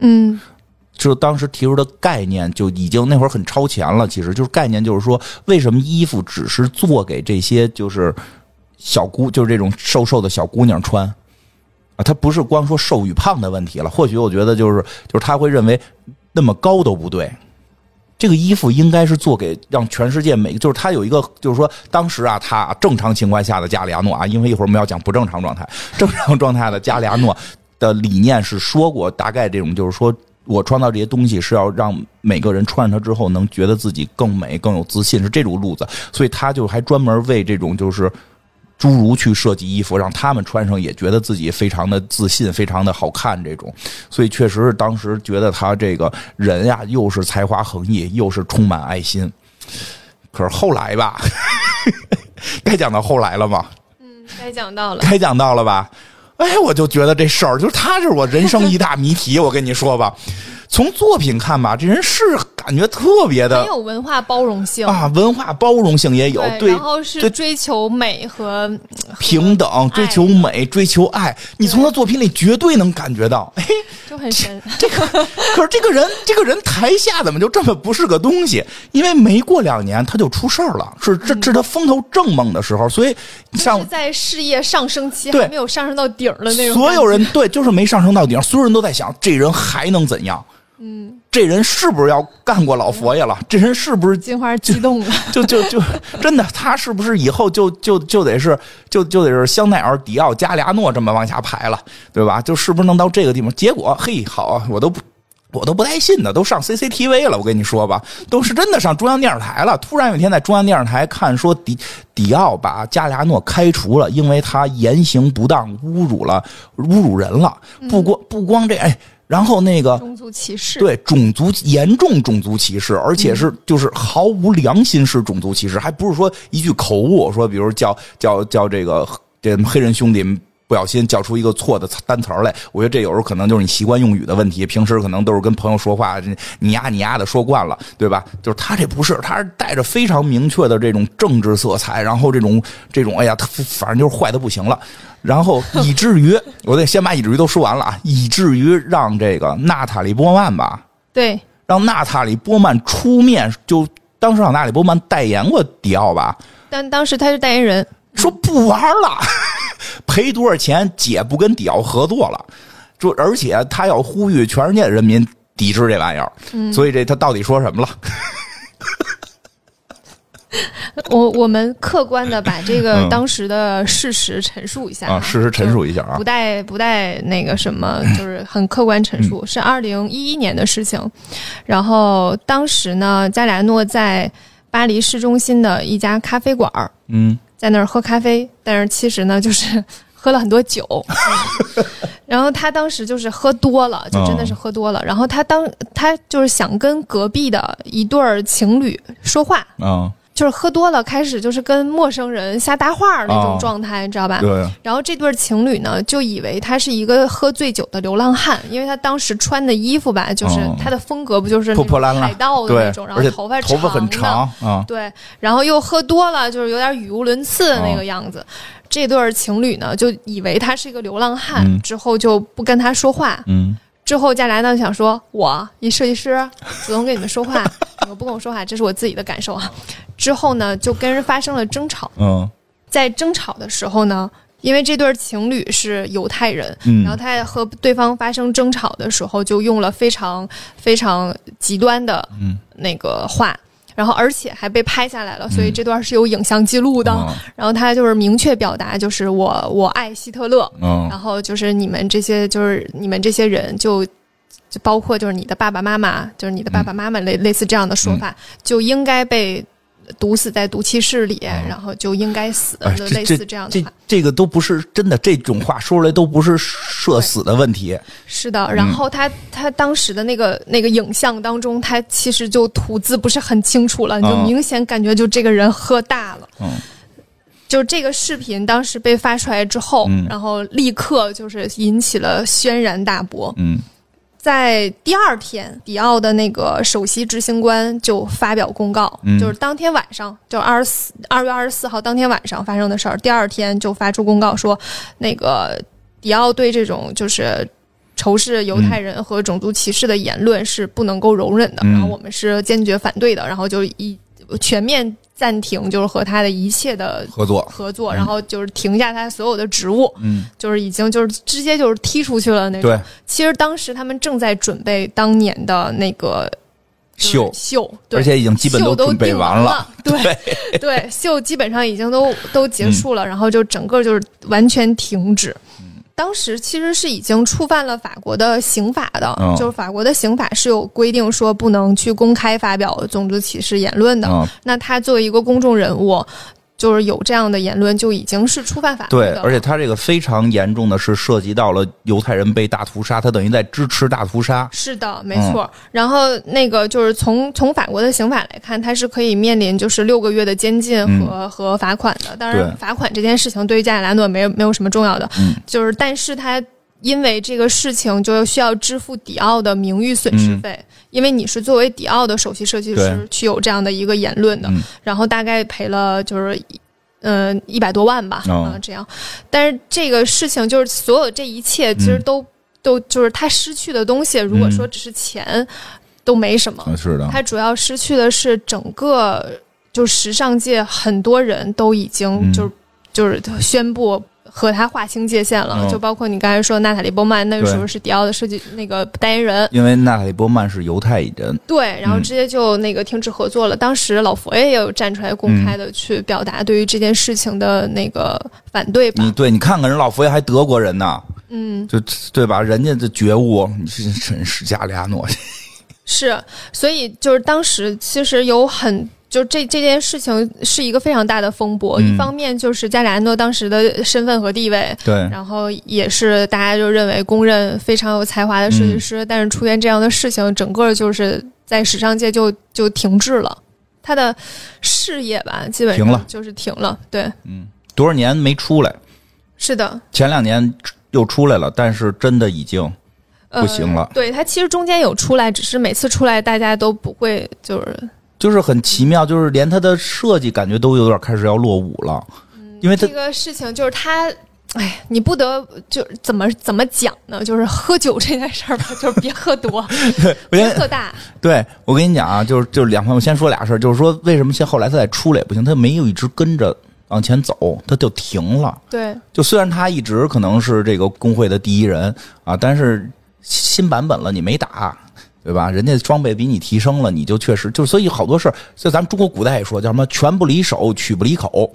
嗯，就当时提出的概念就已经那会儿很超前了。其实就是概念就是说，为什么衣服只是做给这些就是小姑，就是这种瘦瘦的小姑娘穿？他不是光说瘦与胖的问题了，或许我觉得就是就是他会认为那么高都不对，这个衣服应该是做给让全世界每就是他有一个就是说当时啊，他正常情况下的加里亚诺啊，因为一会儿我们要讲不正常状态，*laughs* 正常状态的加里亚诺的理念是说过，大概这种就是说我创造这些东西是要让每个人穿上它之后能觉得自己更美更有自信，是这种路子，所以他就还专门为这种就是。侏儒去设计衣服，让他们穿上也觉得自己非常的自信，非常的好看。这种，所以确实是当时觉得他这个人呀，又是才华横溢，又是充满爱心。可是后来吧，*laughs* 该讲到后来了吗？嗯，该讲到了，该讲到了吧？哎，我就觉得这事儿，就是他，是我人生一大谜题。我跟你说吧，从作品看吧，这人是感觉特别的很有文化包容性啊，文化包容性也有，对，然后是追求美和平等，追求美，追求爱，你从他作品里绝对能感觉到，哎，就很神。*laughs* 这个可是这个人，这个人台下怎么就这么不是个东西？因为没过两年他就出事儿了，是这这他风头正猛的时候，所以像在事业上升期还没有上升到顶的那种。所有人对，就是没上升到顶，所有人都在想这人还能怎样。嗯，这人是不是要干过老佛爷了？这人是不是金花激动 *laughs* 了？就就就真的，他是不是以后就就就得是就就得是香奈儿、迪奥、加利亚诺这么往下排了，对吧？就是不是能到这个地方？结果嘿，好啊，我都不我都不带信的，都上 CCTV 了。我跟你说吧，都是真的上中央电视台了。突然有一天在中央电视台看，说迪迪奥把加利亚诺开除了，因为他言行不当，侮辱了侮辱人了。不光不光这哎。然后那个种族歧视，对种族严重种族歧视，而且是就是毫无良心式种族歧视，还不是说一句口误，说比如叫叫叫这个这黑人兄弟。不小心叫出一个错的单词来，我觉得这有时候可能就是你习惯用语的问题。平时可能都是跟朋友说话，你呀你呀的说惯了，对吧？就是他这不是，他是带着非常明确的这种政治色彩，然后这种这种，哎呀，他反正就是坏的不行了。然后以至于，我得先把以至于都说完了啊，以至于让这个娜塔莉波曼吧，对，让娜塔莉波曼出面，就当时让娜塔莉波曼代言过迪奥吧，但当时他是代言人，说不玩了。赔多少钱？姐不跟迪奥合作了，就而且他要呼吁全世界的人民抵制这玩意儿。所以这他到底说什么了？*laughs* 我我们客观的把这个当时的事实陈述一下啊，事实陈述一下啊，不带不带那个什么，*laughs* 就是很客观陈述。是二零一一年的事情，然后当时呢，加里亚诺在巴黎市中心的一家咖啡馆嗯。在那儿喝咖啡，但是其实呢，就是 *laughs* 喝了很多酒。*laughs* 然后他当时就是喝多了，就真的是喝多了。然后他当他就是想跟隔壁的一对儿情侣说话。就是喝多了，开始就是跟陌生人瞎搭话那种状态，你知道吧？对。然后这对情侣呢，就以为他是一个喝醉酒的流浪汉，因为他当时穿的衣服吧，就是他的风格不就是破破烂烂海盗的那种，然后头发头发很长啊，对。然后又喝多了，就是有点语无伦次的那个样子。这对情侣呢，就以为他是一个流浪汉，之后就不跟他说话。嗯。之后，加莱呢想说：“我一设计师主动跟你们说话，你们不跟我说话，这是我自己的感受啊。”之后呢，就跟人发生了争吵。嗯，在争吵的时候呢，因为这对情侣是犹太人，然后他在和对方发生争吵的时候，就用了非常非常极端的那个话。然后，而且还被拍下来了，所以这段是有影像记录的。然后他就是明确表达，就是我我爱希特勒。然后就是你们这些，就是你们这些人，就就包括就是你的爸爸妈妈，就是你的爸爸妈妈类类似这样的说法，就应该被。毒死在毒气室里，然后就应该死，就类似这样的话。这个都不是真的，这种话说出来都不是社死的问题。是的，然后他他当时的那个那个影像当中，他其实就吐字不是很清楚了，就明显感觉就这个人喝大了。嗯，就这个视频当时被发出来之后，然后立刻就是引起了轩然大波。嗯。在第二天，迪奥的那个首席执行官就发表公告，就是当天晚上，就二十四二月二十四号当天晚上发生的事儿。第二天就发出公告说，那个迪奥对这种就是仇视犹太人和种族歧视的言论是不能够容忍的，然后我们是坚决反对的，然后就一全面。暂停就是和他的一切的合作。合作，然后就是停下他所有的职务，嗯，就是已经就是直接就是踢出去了那种。对，其实当时他们正在准备当年的那个秀。秀，而且已经基本都准备完了。*laughs* 对对，秀基本上已经都都结束了，然后就整个就是完全停止。当时其实是已经触犯了法国的刑法的，就是法国的刑法是有规定说不能去公开发表种族歧视言论的。那他作为一个公众人物。就是有这样的言论，就已经是触犯法律的。对，而且他这个非常严重的是涉及到了犹太人被大屠杀，他等于在支持大屠杀。是的，没错。然后那个就是从从法国的刑法来看，他是可以面临就是六个月的监禁和和罚款的。当然，罚款这件事情对于加里拉诺没有没有什么重要的，就是但是他因为这个事情就需要支付迪奥的名誉损失费，因为你是作为迪奥的首席设计师去有这样的一个言论的，嗯。然后大概赔了就是。嗯，一百多万吧，哦。啊，这样，但是这个事情就是所有这一切，其实嗯。都、都就是他失去的东西，如果说只是钱，都没什么，嗯是的，他主要失去的是整个就时尚界很多人都已经嗯。就、就是宣布和他划清界限了，嗯就包括你刚才说娜塔莉波曼，那个时候是迪奥的设计那个代言人，因为娜塔莉波曼是犹太人，对，然后嗯直接就那个停止合作了。当时老佛爷也有站出来公开的去表达对于这件事情的那个反对吧你，对你看看人老佛爷还德国人呢，嗯，就对吧？人家的觉悟，你是真是加利亚诺，*laughs* 是，所以就是当时其实有很。就这这件事情是一个非常大的风波，嗯。一方面就是加里安诺当时的身份和地位，对，然后也是大家就认为公认非常有才华的设计师，但是出现这样的事情，整个就是在时尚界就就停滞了，他的事业吧，基本停了上就是停了。对，嗯多少年没出来，是的，前两年又出来了，但是真的已经呃不行了。对他其实中间有出来，只是每次出来大家都不会就是就是很奇妙，就是连他的设计感觉都有点开始要落伍了，因为他这个事情就是他。哎，你不得就怎么怎么讲呢？就是喝酒这件事儿吧，就是别喝多，*laughs* 我别先喝大。对我跟你讲啊，就是就是两我先说俩事儿，就是说为什么现后来他再出来也不行，他没有一直跟着往前走，他就停了。对，就虽然他一直可能是这个工会的第一人啊，但是新版本了你没打，对吧？人家装备比你提升了，你就确实就所以好多事儿，就咱们中国古代也说叫什么“拳不离手，曲不离口”，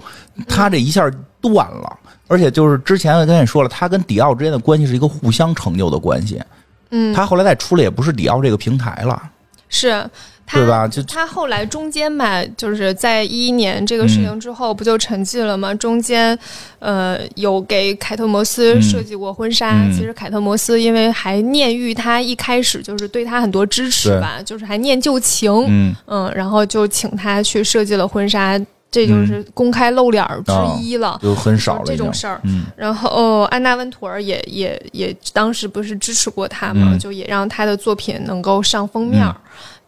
他这一下断了。而且就是之前我跟你说了，他跟迪奥之间的关系是一个互相成就的关系。嗯，他后来再出来也不是迪奥这个平台了，是，他对吧？就他后来中间嘛，就是在一一年这个事情之后，不就沉寂了吗？中间，呃，有给凯特摩斯嗯设计过婚纱。嗯其实凯特摩斯因为还念于他一开始就是对他很多支持吧，就是还念旧情，嗯嗯，然后就请他去设计了婚纱，这就是公开露脸儿之一了。就很少了这种事儿，嗯然后、哦安娜温图尔也也也当时不是支持过他嘛，嗯就也让他的作品能够上封面儿。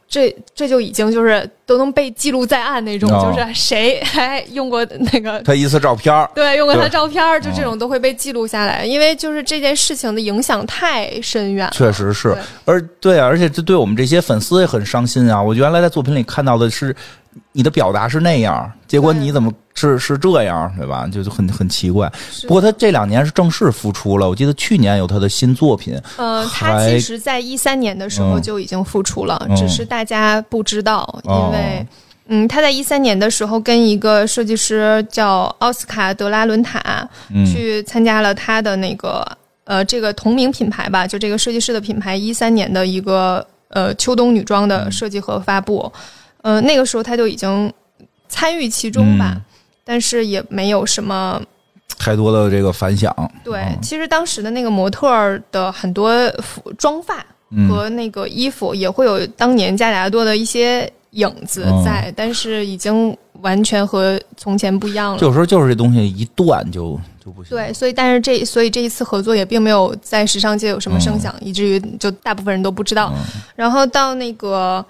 这这就已经就是都能被记录在案那种，哦就是谁还用过那个他一次照片儿对用过他照片儿，就哦这种都会被记录下来，因为就是这件事情的影响太深远了。确实是对，而对啊，而且这对我们这些粉丝也很伤心啊！我原来在作品里看到的是你的表达是那样，结果你怎么是是这样，对吧？就就很很奇怪。不过他这两年是正式复出了，我记得去年有他的新作品，呃，他其实在一三年的时候嗯。就已经复出了，嗯。只是大家不知道，哦因为。嗯，他在一三年的时候跟一个设计师叫奥斯卡德拉伦塔嗯。去参加了他的那个呃这个同名品牌吧，就这个设计师的品牌一三年的一个呃秋冬女装嗯。的设计和发布，呃那个时候他就已经参与其中吧，嗯但是也没有什么太多的这个反响。对，嗯其实当时的那个模特儿的很多服装发嗯和那个衣服也会有当年加里亚多的一些影子哦在，但是已经完全和从前不一样了。有时候就是这东西一断就就不行。对，所以但是这所以这一次合作也并没有在时尚界有什么声响，以至于就大部分人都不知道。嗯然后到那个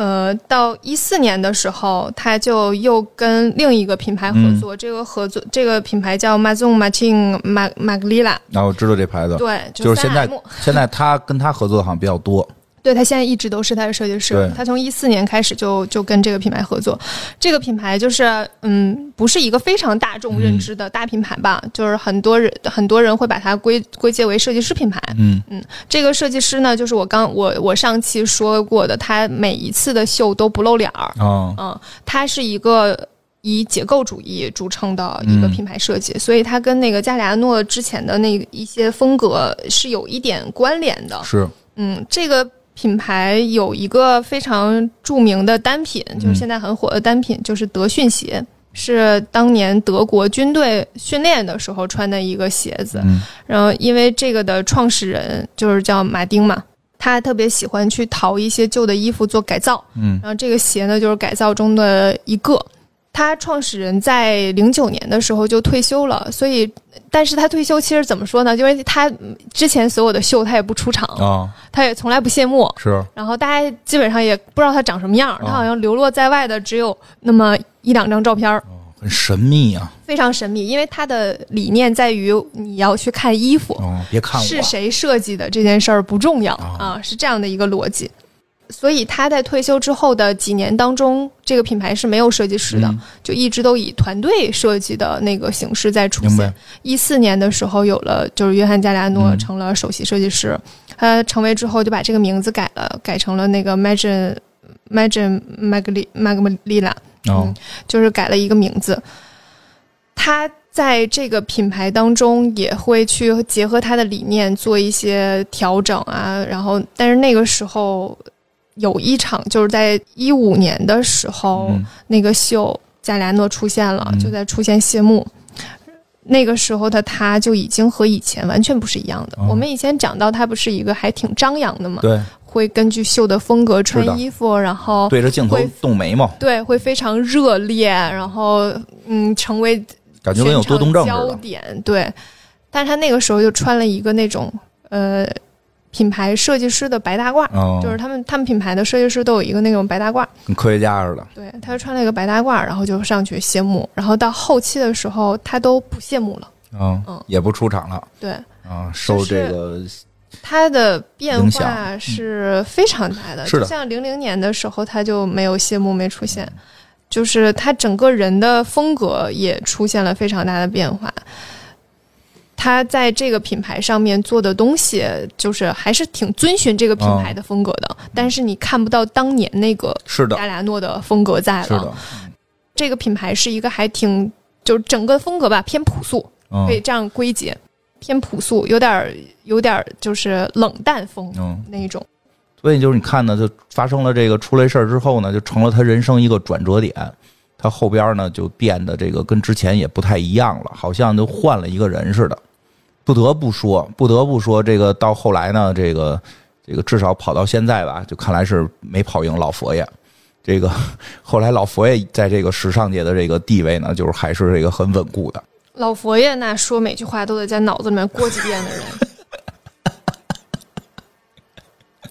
呃，到一四年的时候，他就又跟另一个品牌合作，这个合作这个品牌叫 Mazon Martin Mag Maglila，然后我知道这牌子，对，就是现在现在他跟他合作的好像比较多。对他现在一直都是他的设计师，他从一四年开始就就跟这个品牌合作。这个品牌就是嗯，不是一个非常大众认知的大品牌吧，就是很多人很多人会把它归归结为设计师品牌。嗯嗯这个设计师呢，就是我刚我我上期说过的，他每一次的秀都不露脸儿，啊嗯，他是一个。以结构主义著称的一个嗯品牌设计，所以它跟那个加里亚诺之前的那一些风格是有一点关联的。是嗯，这个品牌有一个非常著名的单品，嗯就是现在很火的单品，就是德训鞋，是当年德国军队训练的时候穿的一个鞋子。嗯然后，因为这个的创始人就是叫马丁嘛，他特别喜欢去淘一些旧的衣服做改造，嗯然后这个鞋呢就是改造中的一个。他创始人在零九年的时候就退休了，所以，但是他退休其实怎么说呢？因为他之前所有的秀他也不出场，啊，他也从来不谢幕，是然后大家基本上也不知道他长什么样，哦他好像流落在外的只有那么一两张照片儿，很神秘啊。非常神秘。因为他的理念在于你要去看衣服，哦，别看我，是谁设计的这件事儿不重要哦啊，是这样的一个逻辑。所以他在退休之后的几年当中，这个品牌是没有设计师的，嗯就一直都以团队设计的那个形式在出现。一四年的时候有了，就是约翰加里亚诺嗯成了首席设计师，他成为之后就把这个名字改了，改成了那个 Magin Magin Magli Magmalila，哦，就是改了一个名字。他在这个品牌当中也会去结合他的理念做一些调整啊，然后但是那个时候有一场就是在一五年的时候，嗯那个秀加里亚诺出现了，嗯就在出现谢幕。那个时候的他就已经和以前完全不是一样的。哦我们以前讲到他不是一个还挺张扬的嘛，对，会根据秀的风格穿衣服，然后对着镜头动眉毛，对，会非常热烈，然后嗯，成为感觉跟有多动症。点。对，但是他那个时候就穿了一个那种呃品牌设计师的白大褂，哦，就是他们他们品牌的设计师都有一个那种白大褂，跟科学家似的。对，他就穿了一个白大褂，然后就上去谢幕，然后到后期的时候他都不谢幕了。嗯嗯，也不出场了。对，啊，受这个他的变化是非常大的，是的。就像零零年的时候，他就没有谢幕，没出现，就是他整个人的风格也出现了非常大的变化。他在这个品牌上面做的东西，就是还是挺遵循这个品牌的风格的，但是你看不到当年那个是的加，拉诺的风格在了。是的，这个品牌是一个还挺，就是整个风格吧偏朴素，嗯可以这样归结，偏朴素，有点儿有点儿就是冷淡风嗯，那一种。所以就是你看呢，就发生了这个出了事儿之后呢，就成了他人生一个转折点。他后边呢就变得这个跟之前也不太一样了，好像就换了一个人似的。不得不说，不得不说，这个到后来呢，这个这个至少跑到现在吧，就看来是没跑赢老佛爷。这个后来老佛爷在这个时尚界的这个地位呢，就是还是这个很稳固的。老佛爷那说每句话都得在脑子里面过几遍的人，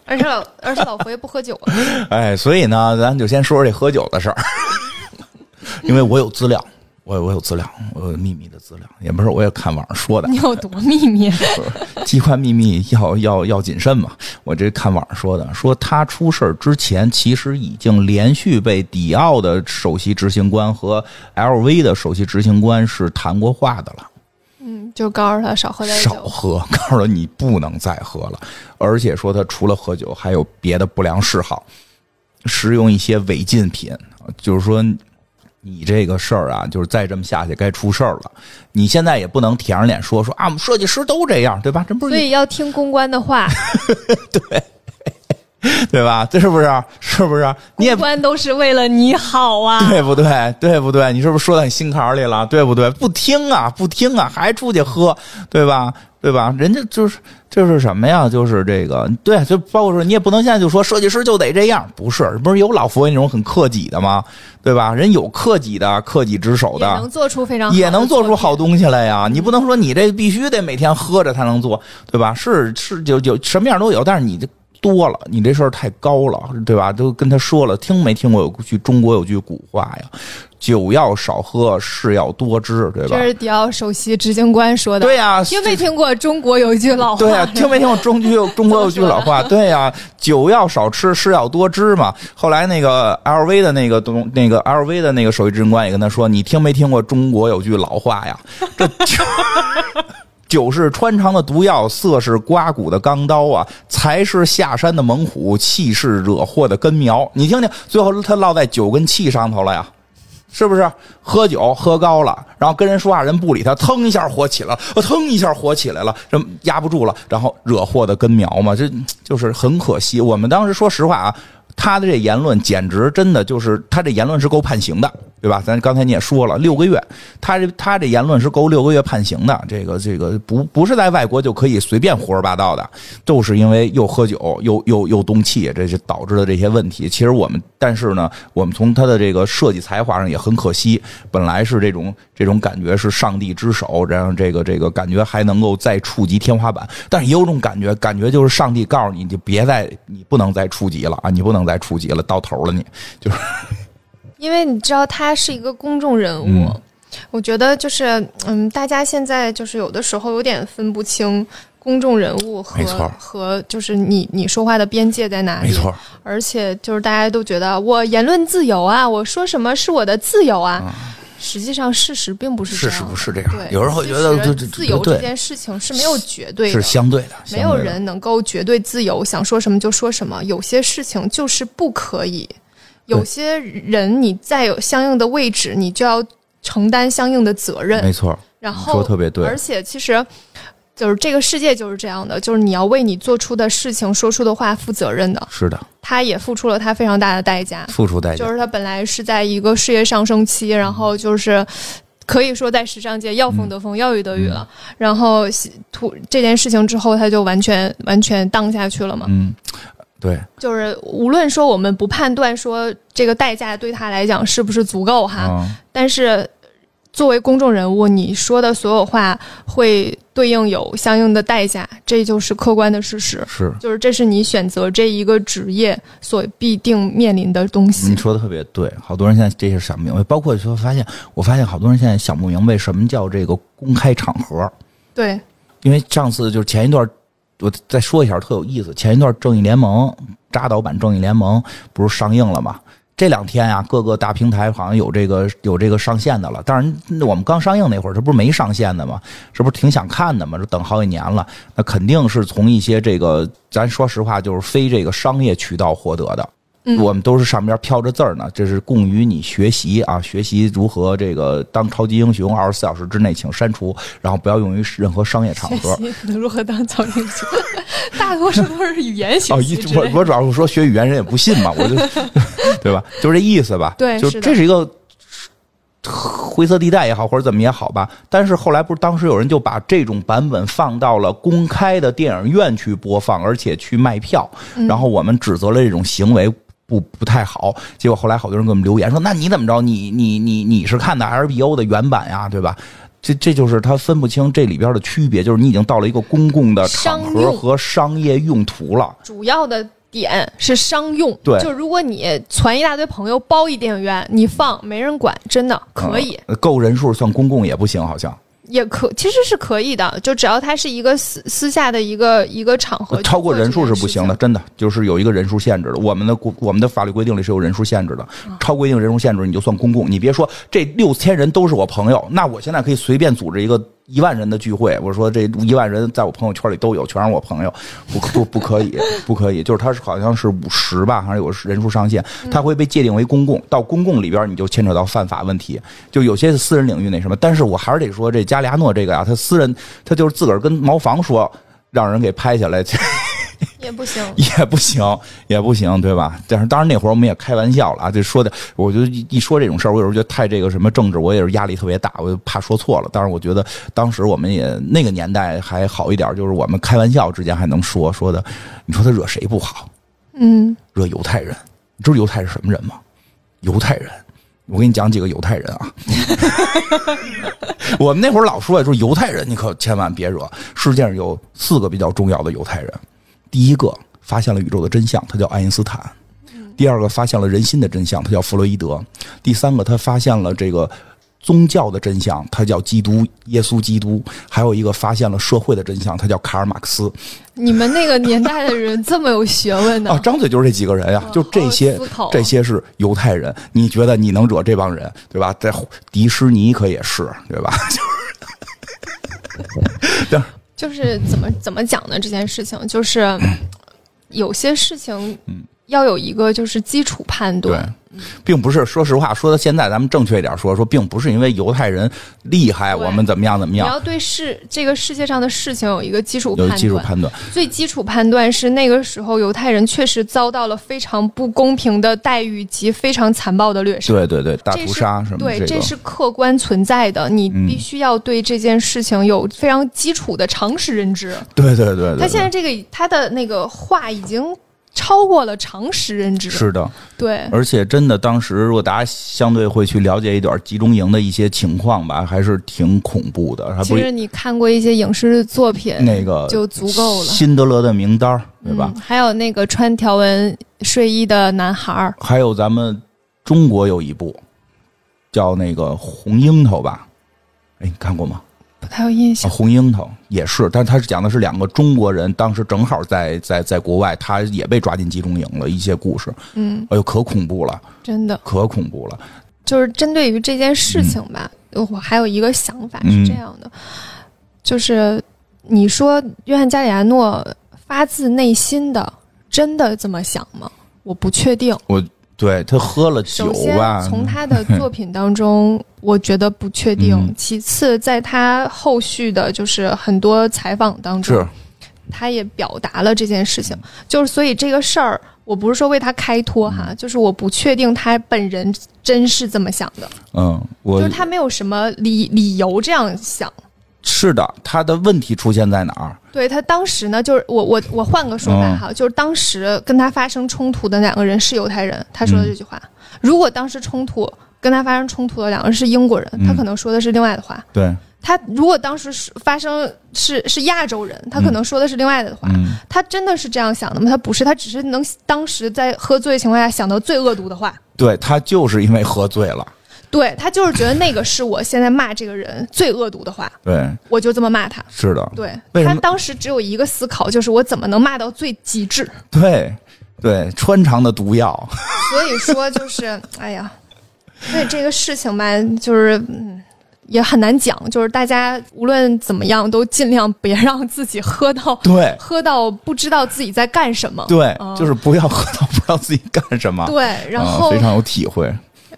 而且老而且老佛爷不喝酒啊，*laughs* 哎，所以呢，咱就先说说这喝酒的事儿，因为我有资料，我我有资料，我有秘密的资料，也不是我也看网上说的，你有多秘密？*laughs* 机关秘密要要要谨慎嘛。我这看网上说的，说他出事儿之前，其实已经连续被迪奥的首席执行官和 LV 的首席执行官是谈过话的了。嗯，就告诉他少喝点酒。少喝，告诉他你不能再喝了，而且说他除了喝酒还有别的不良嗜好，食用一些违禁品，就是说你这个事儿啊，就是再这么下去该出事儿了。你现在也不能舔着脸说说啊，我们设计师都这样，对吧？这不是所以要听公关的话，*laughs* 对 *laughs* 对吧？这是不是？是不是？你也公关都是为了你好啊。对不对？对不对？你是不是说到你心坎里了？对不对？不听啊，不听啊，还出去喝，对吧？对吧？人家就是就是什么呀？就是这个，对，就包括说你也不能现在就说设计师就得这样，不是？不是有老佛爷那种很克己的吗？对吧？人有克己的，克己之手也能的。做出非常好也能做出好东西来呀！你不能说你这必须得每天喝着才能做，对吧？是是，就就什么样都有，但是你这多了，你这事儿太高了，对吧？都跟他说了，听没听过有句中国有句古话呀？酒要少喝，事要多知，对。吧这？是迪奥首席执行官说的。对呀、听没听过中国有一句老话？对呀、听没听过中句中国有句老话？*laughs* 对呀、酒要少吃，事要多知嘛。后来那个 LV 的那个东，那个 LV 的那个首席执行官也跟他说：“你听没听过中国有句老话呀？这酒是穿肠的毒药，色是刮骨的钢刀啊，财是下山的猛虎，气是惹祸的根苗。你听听，最后他落在酒跟气上头了呀。”是不是喝酒喝高了，然后跟人说话人不理他，腾一下火起了，呃腾一下火起来了，这压不住了，然后惹祸的根苗嘛，这就是很可惜。我们当时说实话啊，他的这言论简直真的就是他这言论是够判刑的，对吧？咱刚才你也说了，六个月，他这他这言论是够六个月判刑的。这个这个不不是在外国就可以随便胡说八道的，就是因为又喝酒又又又动气，这就导致的这些问题。其实我们，但是呢，我们从他的这个设计才华上也很可惜，本来是这种这种感觉是上帝之手，然后这个这个感觉还能够再触及天花板，但是也有种感觉，感觉就是上帝告诉你，你就别再你不能再触及了啊，你不能再触及了，到头了，你就是。因为你知道他是一个公众人物，我觉得就是嗯，大家现在就是有的时候有点分不清公众人物和和就是你你说话的边界在哪里。没错，而且就是大家都觉得我言论自由啊，我说什么是我的自由啊。实际上事实并不是这样，事实不是这样。有人会觉得自由这件事情是没有绝对的，是相对的，没有人能够绝对自由，想说什么就说什么。有些事情就是不可以。有些人，你在有相应的位置，你就要承担相应的责任。没错，然后说特别对。而且，其实就是这个世界就是这样的，就是你要为你做出的事情、说出的话负责任的。是的，他也付出了他非常大的代价，付出代价。就是他本来是在一个事业上升期，然后就是可以说在时尚界要风得风，要雨得雨了。然后突这件事情之后，他就完全完全荡下去了嘛。嗯。对，就是无论说我们不判断说这个代价对他来讲是不是足够哈，但是作为公众人物，你说的所有话会对应有相应的代价，这就是客观的事实。是，就是这是你选择这一个职业所必定面临的东西。你说的特别对，好多人现在这些想不明白，包括说发现，我发现好多人现在想不明白什么叫这个公开场合。对，因为上次就是前一段。我再说一下，特有意思。前一段《正义联盟》扎导版《正义联盟》不是上映了吗？这两天啊，各个大平台好像有这个有这个上线的了。当然，我们刚上映那会儿，这不是没上线的吗？这不是挺想看的吗？这等好几年了，那肯定是从一些这个，咱说实话，就是非这个商业渠道获得的。我们都是上边飘着字儿呢，这是供于你学习啊，学习如何这个当超级英雄。二十四小时之内，请删除，然后不要用于任何商业场合。*laughs* 如何当超级英雄？*laughs* 大多数都是语言学习。哦，我我主要是说学语言人也不信嘛，我就 *laughs* 对吧？就这意思吧。对，就这是一个灰色地带也好，或者怎么也好吧。但是后来不是当时有人就把这种版本放到了公开的电影院去播放，而且去卖票，然后我们指责了这种行为。不不太好，结果后来好多人给我们留言说：“那你怎么着？你你你你是看的 LBO 的原版呀，对吧？这这就是他分不清这里边的区别，就是你已经到了一个公共的场合和商业用途了。主要的点是商用，对，就如果你攒一大堆朋友包一电影院，你放没人管，真的可以够人数算公共也不行，好像。”也可其实是可以的，就只要它是一个私私下的一个一个场合，超过人数是不行的，真的就是有一个人数限制的。我们的我们的法律规定里是有人数限制的，超规定人数限制你就算公共。你别说这六千人都是我朋友，那我现在可以随便组织一个。一万人的聚会，我说这一万人在我朋友圈里都有，全是我朋友，不不不可以，*laughs* 不可以，就是他是好像是五十吧，好像有人数上限，他会被界定为公共，到公共里边你就牵扯到犯法问题，就有些私人领域那什么，但是我还是得说这加利亚诺这个啊，他私人他就是自个儿跟茅房说，让人给拍下来。*laughs* *laughs* 也不行，*laughs* 也不行，也不行，对吧？但是当然那会儿我们也开玩笑了啊，就说的，我就一说这种事儿，我有时候觉得太这个什么政治，我也是压力特别大，我就怕说错了。但是我觉得当时我们也那个年代还好一点，就是我们开玩笑之间还能说说的。你说他惹谁不好？嗯，惹犹太人。你知道犹太是什么人吗？犹太人，我给你讲几个犹太人啊。*laughs* 我们那会儿老说呀，说犹太人你可千万别惹。世界上有四个比较重要的犹太人。第一个发现了宇宙的真相，他叫爱因斯坦；第二个发现了人心的真相，他叫弗洛伊德；第三个他发现了这个宗教的真相，他叫基督耶稣基督；还有一个发现了社会的真相，他叫卡尔马克思。你们那个年代的人这么有学问呢？啊，张嘴就是这几个人呀，就这些，这些是犹太人。你觉得你能惹这帮人，对吧？在迪士尼可也是，对吧？*laughs* 就是。*laughs* 就是怎么怎么讲呢？这件事情就是 *clears throat* 有些事情，要有一个就是基础判对断。，并不是。说实话，说到现在，咱们正确一点说，说并不是因为犹太人厉害，我们怎么样怎么样，你要对世这个世界上的事情有一个基础判有断。基础判断。最基础判断是那个时候犹太人确实遭到了非常不公平的待遇及非常残暴的掠杀。对对对，大屠杀什么对，这是客观存在的，你嗯必须要对这件事情有非常基础的常识认知。对对对对他现在，这个他的那个话已经超过了常识认知。是的。对，而且真的，当时如果大家相对会去了解一点集中营的一些情况吧，还是挺恐怖的。其实你看过一些影视作品，那个就足够了辛德勒的名单，对吧？嗯？还有那个穿条纹睡衣的男孩儿，还有咱们中国有一部叫那个《红樱桃》吧？哎，你看过吗？不太有印啊，象。红樱桃也是，但他是讲的是两个中国人，当时正好在在在国外，他也被抓进集中营了，一些故事，嗯，哎呦，可恐怖了，真的可恐怖了。就是针对于这件事情吧，我还有一个想法嗯是这样的，就是你说约翰加里亚诺发自内心的真的这么想吗？我不确定。对他喝了酒吧，从他的作品当中，我觉得不确定。嗯其次，在他后续的就是很多采访当中是，他也表达了这件事情。就是所以这个事儿，我不是说为他开脱嗯哈，就是我不确定他本人真是这么想的，嗯，我就是他没有什么理理由这样想。是的，他的问题出现在哪儿？对他当时呢，就是我我我换个说法哈，就是当时跟他发生冲突的两个人是犹太人，他说的这句话。如果当时冲突跟他发生冲突的两个人是英国人，嗯他可能说的是另外的话。对，他如果当时是发生是是亚洲人，他可能说的是另外的话。嗯，他真的是这样想的吗？他不是，他只是能当时在喝醉的情况下想到最恶毒的话。对他就是因为喝醉了，对他就是觉得那个是我现在骂这个人最恶毒的话，对，我就这么骂他。是的，对他当时只有一个思考，就是我怎么能骂到最极致。对，对，穿肠的毒药，所以说就是，*laughs* 哎呀，所以这个事情吧，就是嗯。也很难讲，就是大家无论怎么样，都尽量别让自己喝到对，喝到不知道自己在干什么。对，嗯就是不要喝到不知道自己干什么，对，然啊后非常有体会，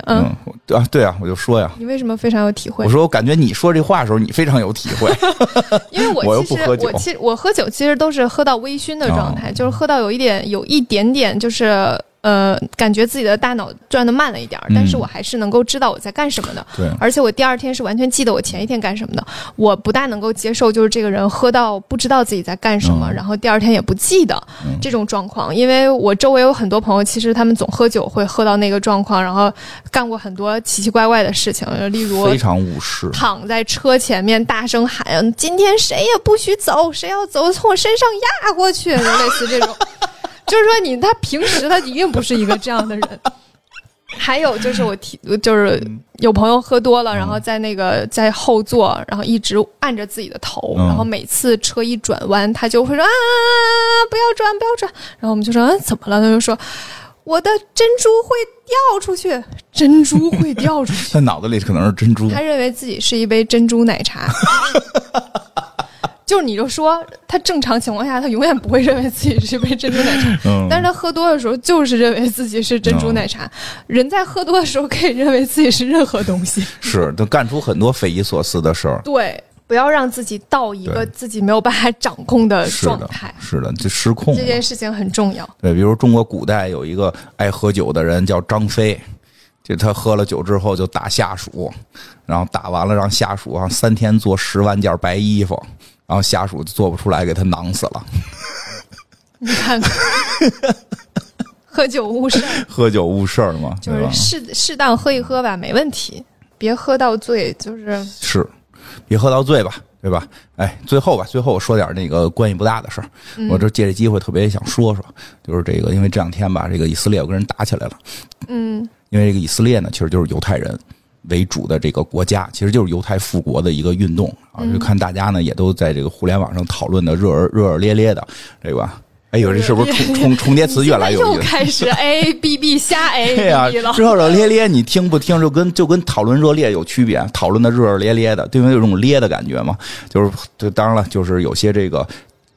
嗯，嗯，对啊，对啊，我就说呀。你为什么非常有体会我？说，我感觉你说这话的时候，你非常有体会。*laughs* 因为我我其实又不喝酒我其实我喝酒其实都是喝到微醺的状态，就是喝到有一点有一点点就是呃，感觉自己的大脑转的慢了一点但是我还是能够知道我在干什么的。对，而且我第二天是完全记得我前一天干什么的。我不大能够接受，就是这个人喝到不知道自己在干什么，嗯然后第二天也不记得、嗯这种状况。因为我周围有很多朋友，其实他们总喝酒会喝到那个状况，然后干过很多奇奇怪怪的事情，例如非常无视。躺在车前面大声喊：“今天谁也不许走，谁要走从我身上压过去。”就类似这种，*laughs* 就是说你他平时他一定不是一个这样的人。*laughs* 还有就是我提，就是有朋友喝多了，然后在那个在后座，然后一直按着自己的头，嗯然后每次车一转弯，他就会说啊，不要转，不要转。然后我们就说啊，怎么了？他就说我的珍珠会掉出去，珍珠会掉出去。*laughs* 他脑子里可能是珍珠，他认为自己是一杯珍珠奶茶。*laughs* 就是你就说他正常情况下，他永远不会认为自己是一杯珍珠奶茶，嗯，但是他喝多的时候就是认为自己是珍珠奶茶。人在喝多的时候可以认为自己是任何东西。是他干出很多匪夷所思的事儿。对，不要让自己到一个自己没有办法掌控的状态，，是的，就失控这。件事情很重要。对，比如中国古代有一个爱喝酒的人叫张飞，就他喝了酒之后就打下属，然后打完了让下属啊三天做十万件白衣服，然后下属就做不出来，给他囊死了。你看看，*laughs* 喝酒误事儿，喝酒误事儿嘛，就？是适适当喝一喝吧，没问题，别喝到醉，就是是，别喝到醉吧，对吧？哎，最后吧，最后我说点那个关系不大的事儿。嗯我这借这机会特别想说说，就是这个，因为这两天吧，这个以色列有个人打起来了。嗯因为这个以色列呢，其实就是犹太人为主的这个国家，其实就是犹太复国的一个运动啊。嗯就看大家呢也都在这个互联网上讨论的热热热热烈烈的，对吧。哎呦，这是不是重重重叠词越来越？*laughs* 又开始 A *laughs* B B 瞎 A 对呀、了。热热烈烈，你听不听就跟就跟讨论热烈有区别，讨论的热热烈烈的，对因为有种烈的感觉嘛。就是，就当然了，就是有些这个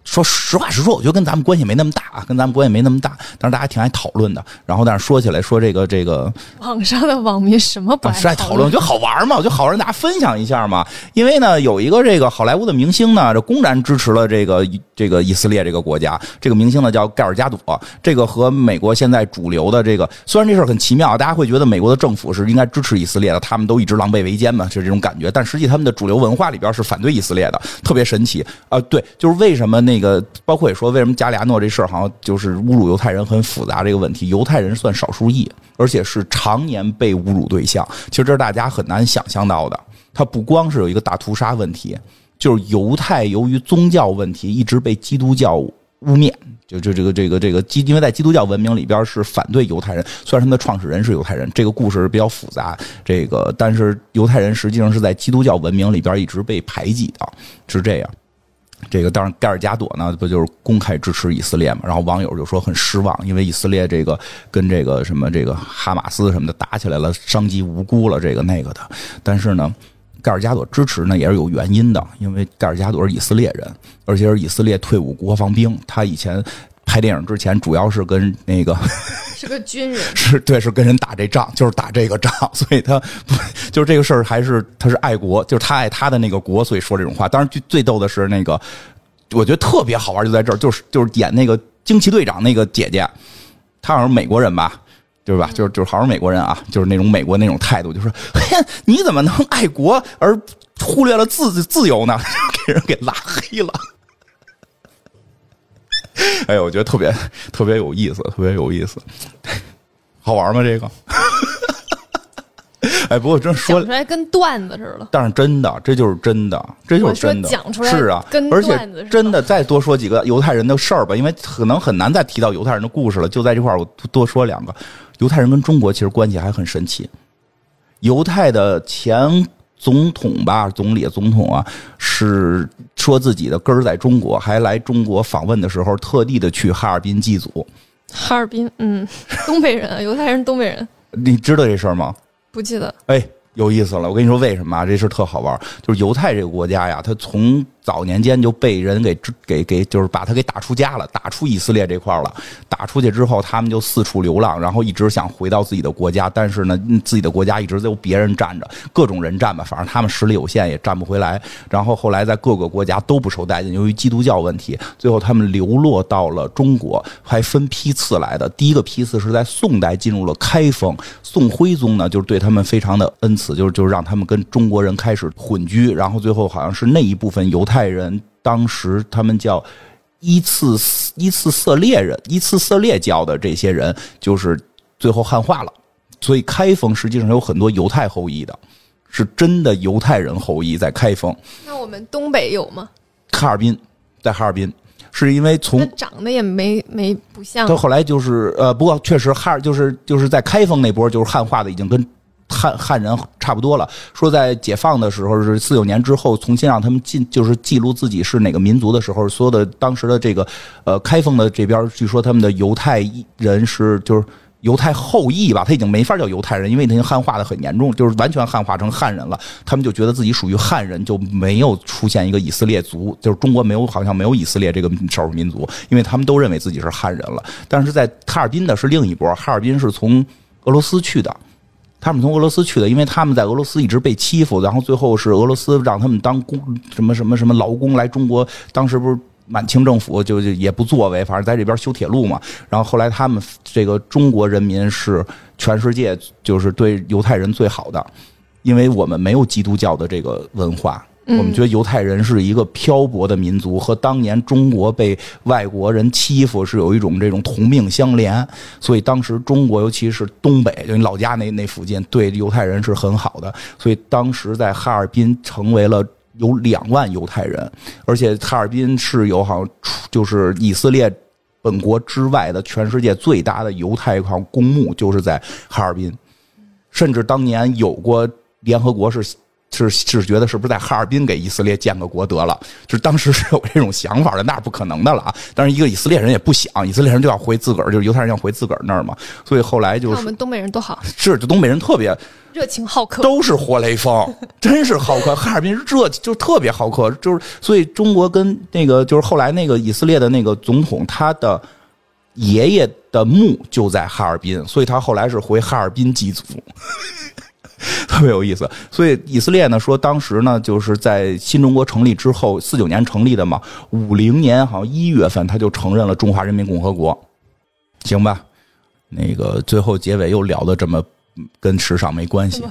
说实话实说，我觉得跟咱们关系没那么大啊，跟咱们关系没那么大。但是大家挺爱讨论的。然后，但是说起来说这个这个，*laughs* 网上的网民什么不爱讨论？我觉得好玩嘛，我觉得好玩，大家分享一下嘛。因为呢，有一个这个好莱坞的明星呢，这公然支持了这个这个以色列这个国家。这个明星呢叫盖尔加朵。这个和美国现在主流的这个，虽然这事儿很奇妙，大家会觉得美国的政府是应该支持以色列的，他们都一直狼狈为奸嘛，就是这种感觉。但实际他们的主流文化里边是反对以色列的，特别神奇啊。对，就是为什么那那个包括也。说为什么加里亚诺这事儿好像就是侮辱犹太人很复杂这个问题？犹太人算少数裔，而且是常年被侮辱对象。其实这是大家很难想象到的。他不光是有一个大屠杀问题，就是犹太由于宗教问题一直被基督教污蔑。就就这个这个这个基，因为在基督教文明里边是反对犹太人，虽然他们的创始人是犹太人，这个故事比较复杂。这个但是犹太人实际上是在基督教文明里边一直被排挤的，是这样。这个当然，盖尔加朵呢，不就是公开支持以色列嘛？然后网友就说很失望，因为以色列这个跟这个什么这个哈马斯什么的打起来了，伤及无辜了，这个那个的。但是呢，盖尔加朵支持呢也是有原因的，因为盖尔加朵是以色列人，而且是以色列退伍国防兵，他以前。拍电影之前，主要是跟那个 *laughs* 是个军人，*laughs* 是对，是跟人打这仗，就是打这个仗，所以他不就是这个事儿，还是他是爱国，就是他爱他的那个国，所以说这种话。当然，最最逗的是那个，我觉得特别好玩，就在这儿，就是就是演那个惊奇队长那个姐姐，她好像是美国人吧，对吧？就是就是好像美国人啊，就是那种美国那种态度，就说：“嘿，你怎么能爱国而忽略了自自由呢？” *laughs* 给人给拉黑了。*laughs* 哎，我觉得特别特别有意思，特别有意思，好玩吗？这个？*laughs* 哎，不过真说出来跟段子似的，但是真的，这就是真的，这就是真的。讲出来是啊，跟而且真的再多说几个犹太人的事儿吧，因为可能很难再提到犹太人的故事了。就在这块儿，我多说两个。犹太人跟中国其实关系还很神奇。犹太的前。总统吧，总理、总统啊，是说自己的根儿在中国，还来中国访问的时候，特地的去哈尔滨祭祖。哈尔滨，嗯，东北人，犹太人，东北人。你知道这事儿吗？不记得。哎，有意思了，我跟你说为什么啊？这事特好玩，就是犹太这个国家呀，它从。早年间就被人给给给，就是把他给打出家了，打出以色列这块了。打出去之后，他们就四处流浪，然后一直想回到自己的国家，但是呢，自己的国家一直由别人占着，各种人占吧，反正他们实力有限，也占不回来。然后后来在各个国家都不受待见，由于基督教问题，最后他们流落到了中国，还分批次来的。第一个批次是在宋代进入了开封，宋徽宗呢就是对他们非常的恩慈，就是就是让他们跟中国人开始混居，然后最后好像是那一部分犹太。太人当时他们叫依次依次色列人，依次色列教的这些人，就是最后汉化了。所以开封实际上有很多犹太后裔的，是真的犹太人后裔在开封。那我们东北有吗？哈尔滨，在哈尔滨，是因为从长得也没没不像。他后来就是呃，不过确实哈尔就是就是在开封那波就是汉化的已经跟。汉汉人差不多了。说在解放的时候是四九年之后，重新让他们进，就是记录自己是哪个民族的时候，所有的当时的这个呃开封的这边，据说他们的犹太人是就是犹太后裔吧，他已经没法叫犹太人，因为他已经汉化的很严重，就是完全汉化成汉人了。他们就觉得自己属于汉人，就没有出现一个以色列族，就是中国没有好像没有以色列这个少数民族，因为他们都认为自己是汉人了。但是在哈尔滨的是另一波，哈尔滨是从俄罗斯去的。他们从俄罗斯去的，因为他们在俄罗斯一直被欺负，然后最后是俄罗斯让他们当工什么什么什么劳工来中国。当时不是满清政府就就也不作为，反正在这边修铁路嘛。然后后来他们这个中国人民是全世界就是对犹太人最好的，因为我们没有基督教的这个文化。我们觉得犹太人是一个漂泊的民族，和当年中国被外国人欺负是有一种这种同命相连，所以当时中国尤其是东北，就你老家那那附近，对犹太人是很好的。所以当时在哈尔滨成为了有两万犹太人，而且哈尔滨是有好像就是以色列本国之外的全世界最大的犹太块公墓，就是在哈尔滨，甚至当年有过联合国是。是是觉得是不是在哈尔滨给以色列建个国得了？就是当时是有这种想法的，那是不可能的了啊！但是一个以色列人也不想，以色列人就要回自个儿，就是犹太人要回自个儿那儿嘛，所以后来就是我们东北人多好，是就东北人特别热情好客，都是活雷锋，真是好客。哈尔滨热就特别好客，就是所以中国跟那个就是后来那个以色列的那个总统，他的爷爷的墓就在哈尔滨，所以他后来是回哈尔滨祭祖。*laughs* 特别有意思，所以以色列呢说，当时呢就是在新中国成立之后，四九年成立的嘛，五零年好像一月份他就承认了中华人民共和国，行吧？那个最后结尾又聊的这么跟时尚没关系，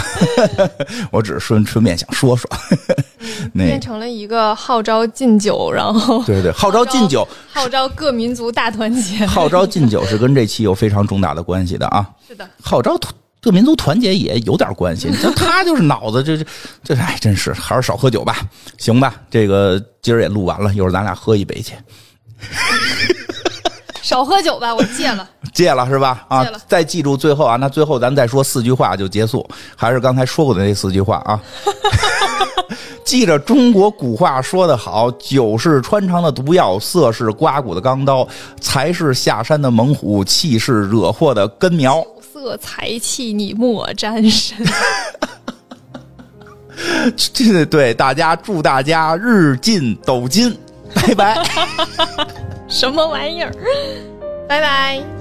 *laughs* 我只是顺顺便想说说，*laughs* 那变成了一个号召禁酒，然后对对，号召禁酒，号召各民族大团结，号召禁酒是跟这期有非常重大的关系的啊。是的，号召各民族团结也有点关系，这他就是脑子这这这，哎，真是还是少喝酒吧，行吧？这个今儿也录完了，一会儿咱俩喝一杯去。*laughs* 少喝酒吧，我戒了，戒了是吧？啊，再记住最后啊，那最后咱再说四句话就结束，还是刚才说过的那四句话啊。*laughs* 记着中国古话说得好，酒是穿肠的毒药，色是刮骨的钢刀，财是下山的猛虎，气是惹祸的根苗。酒色财气你莫沾身。这对大家祝大家日进斗金，拜拜。*laughs* 什么玩意儿？拜拜。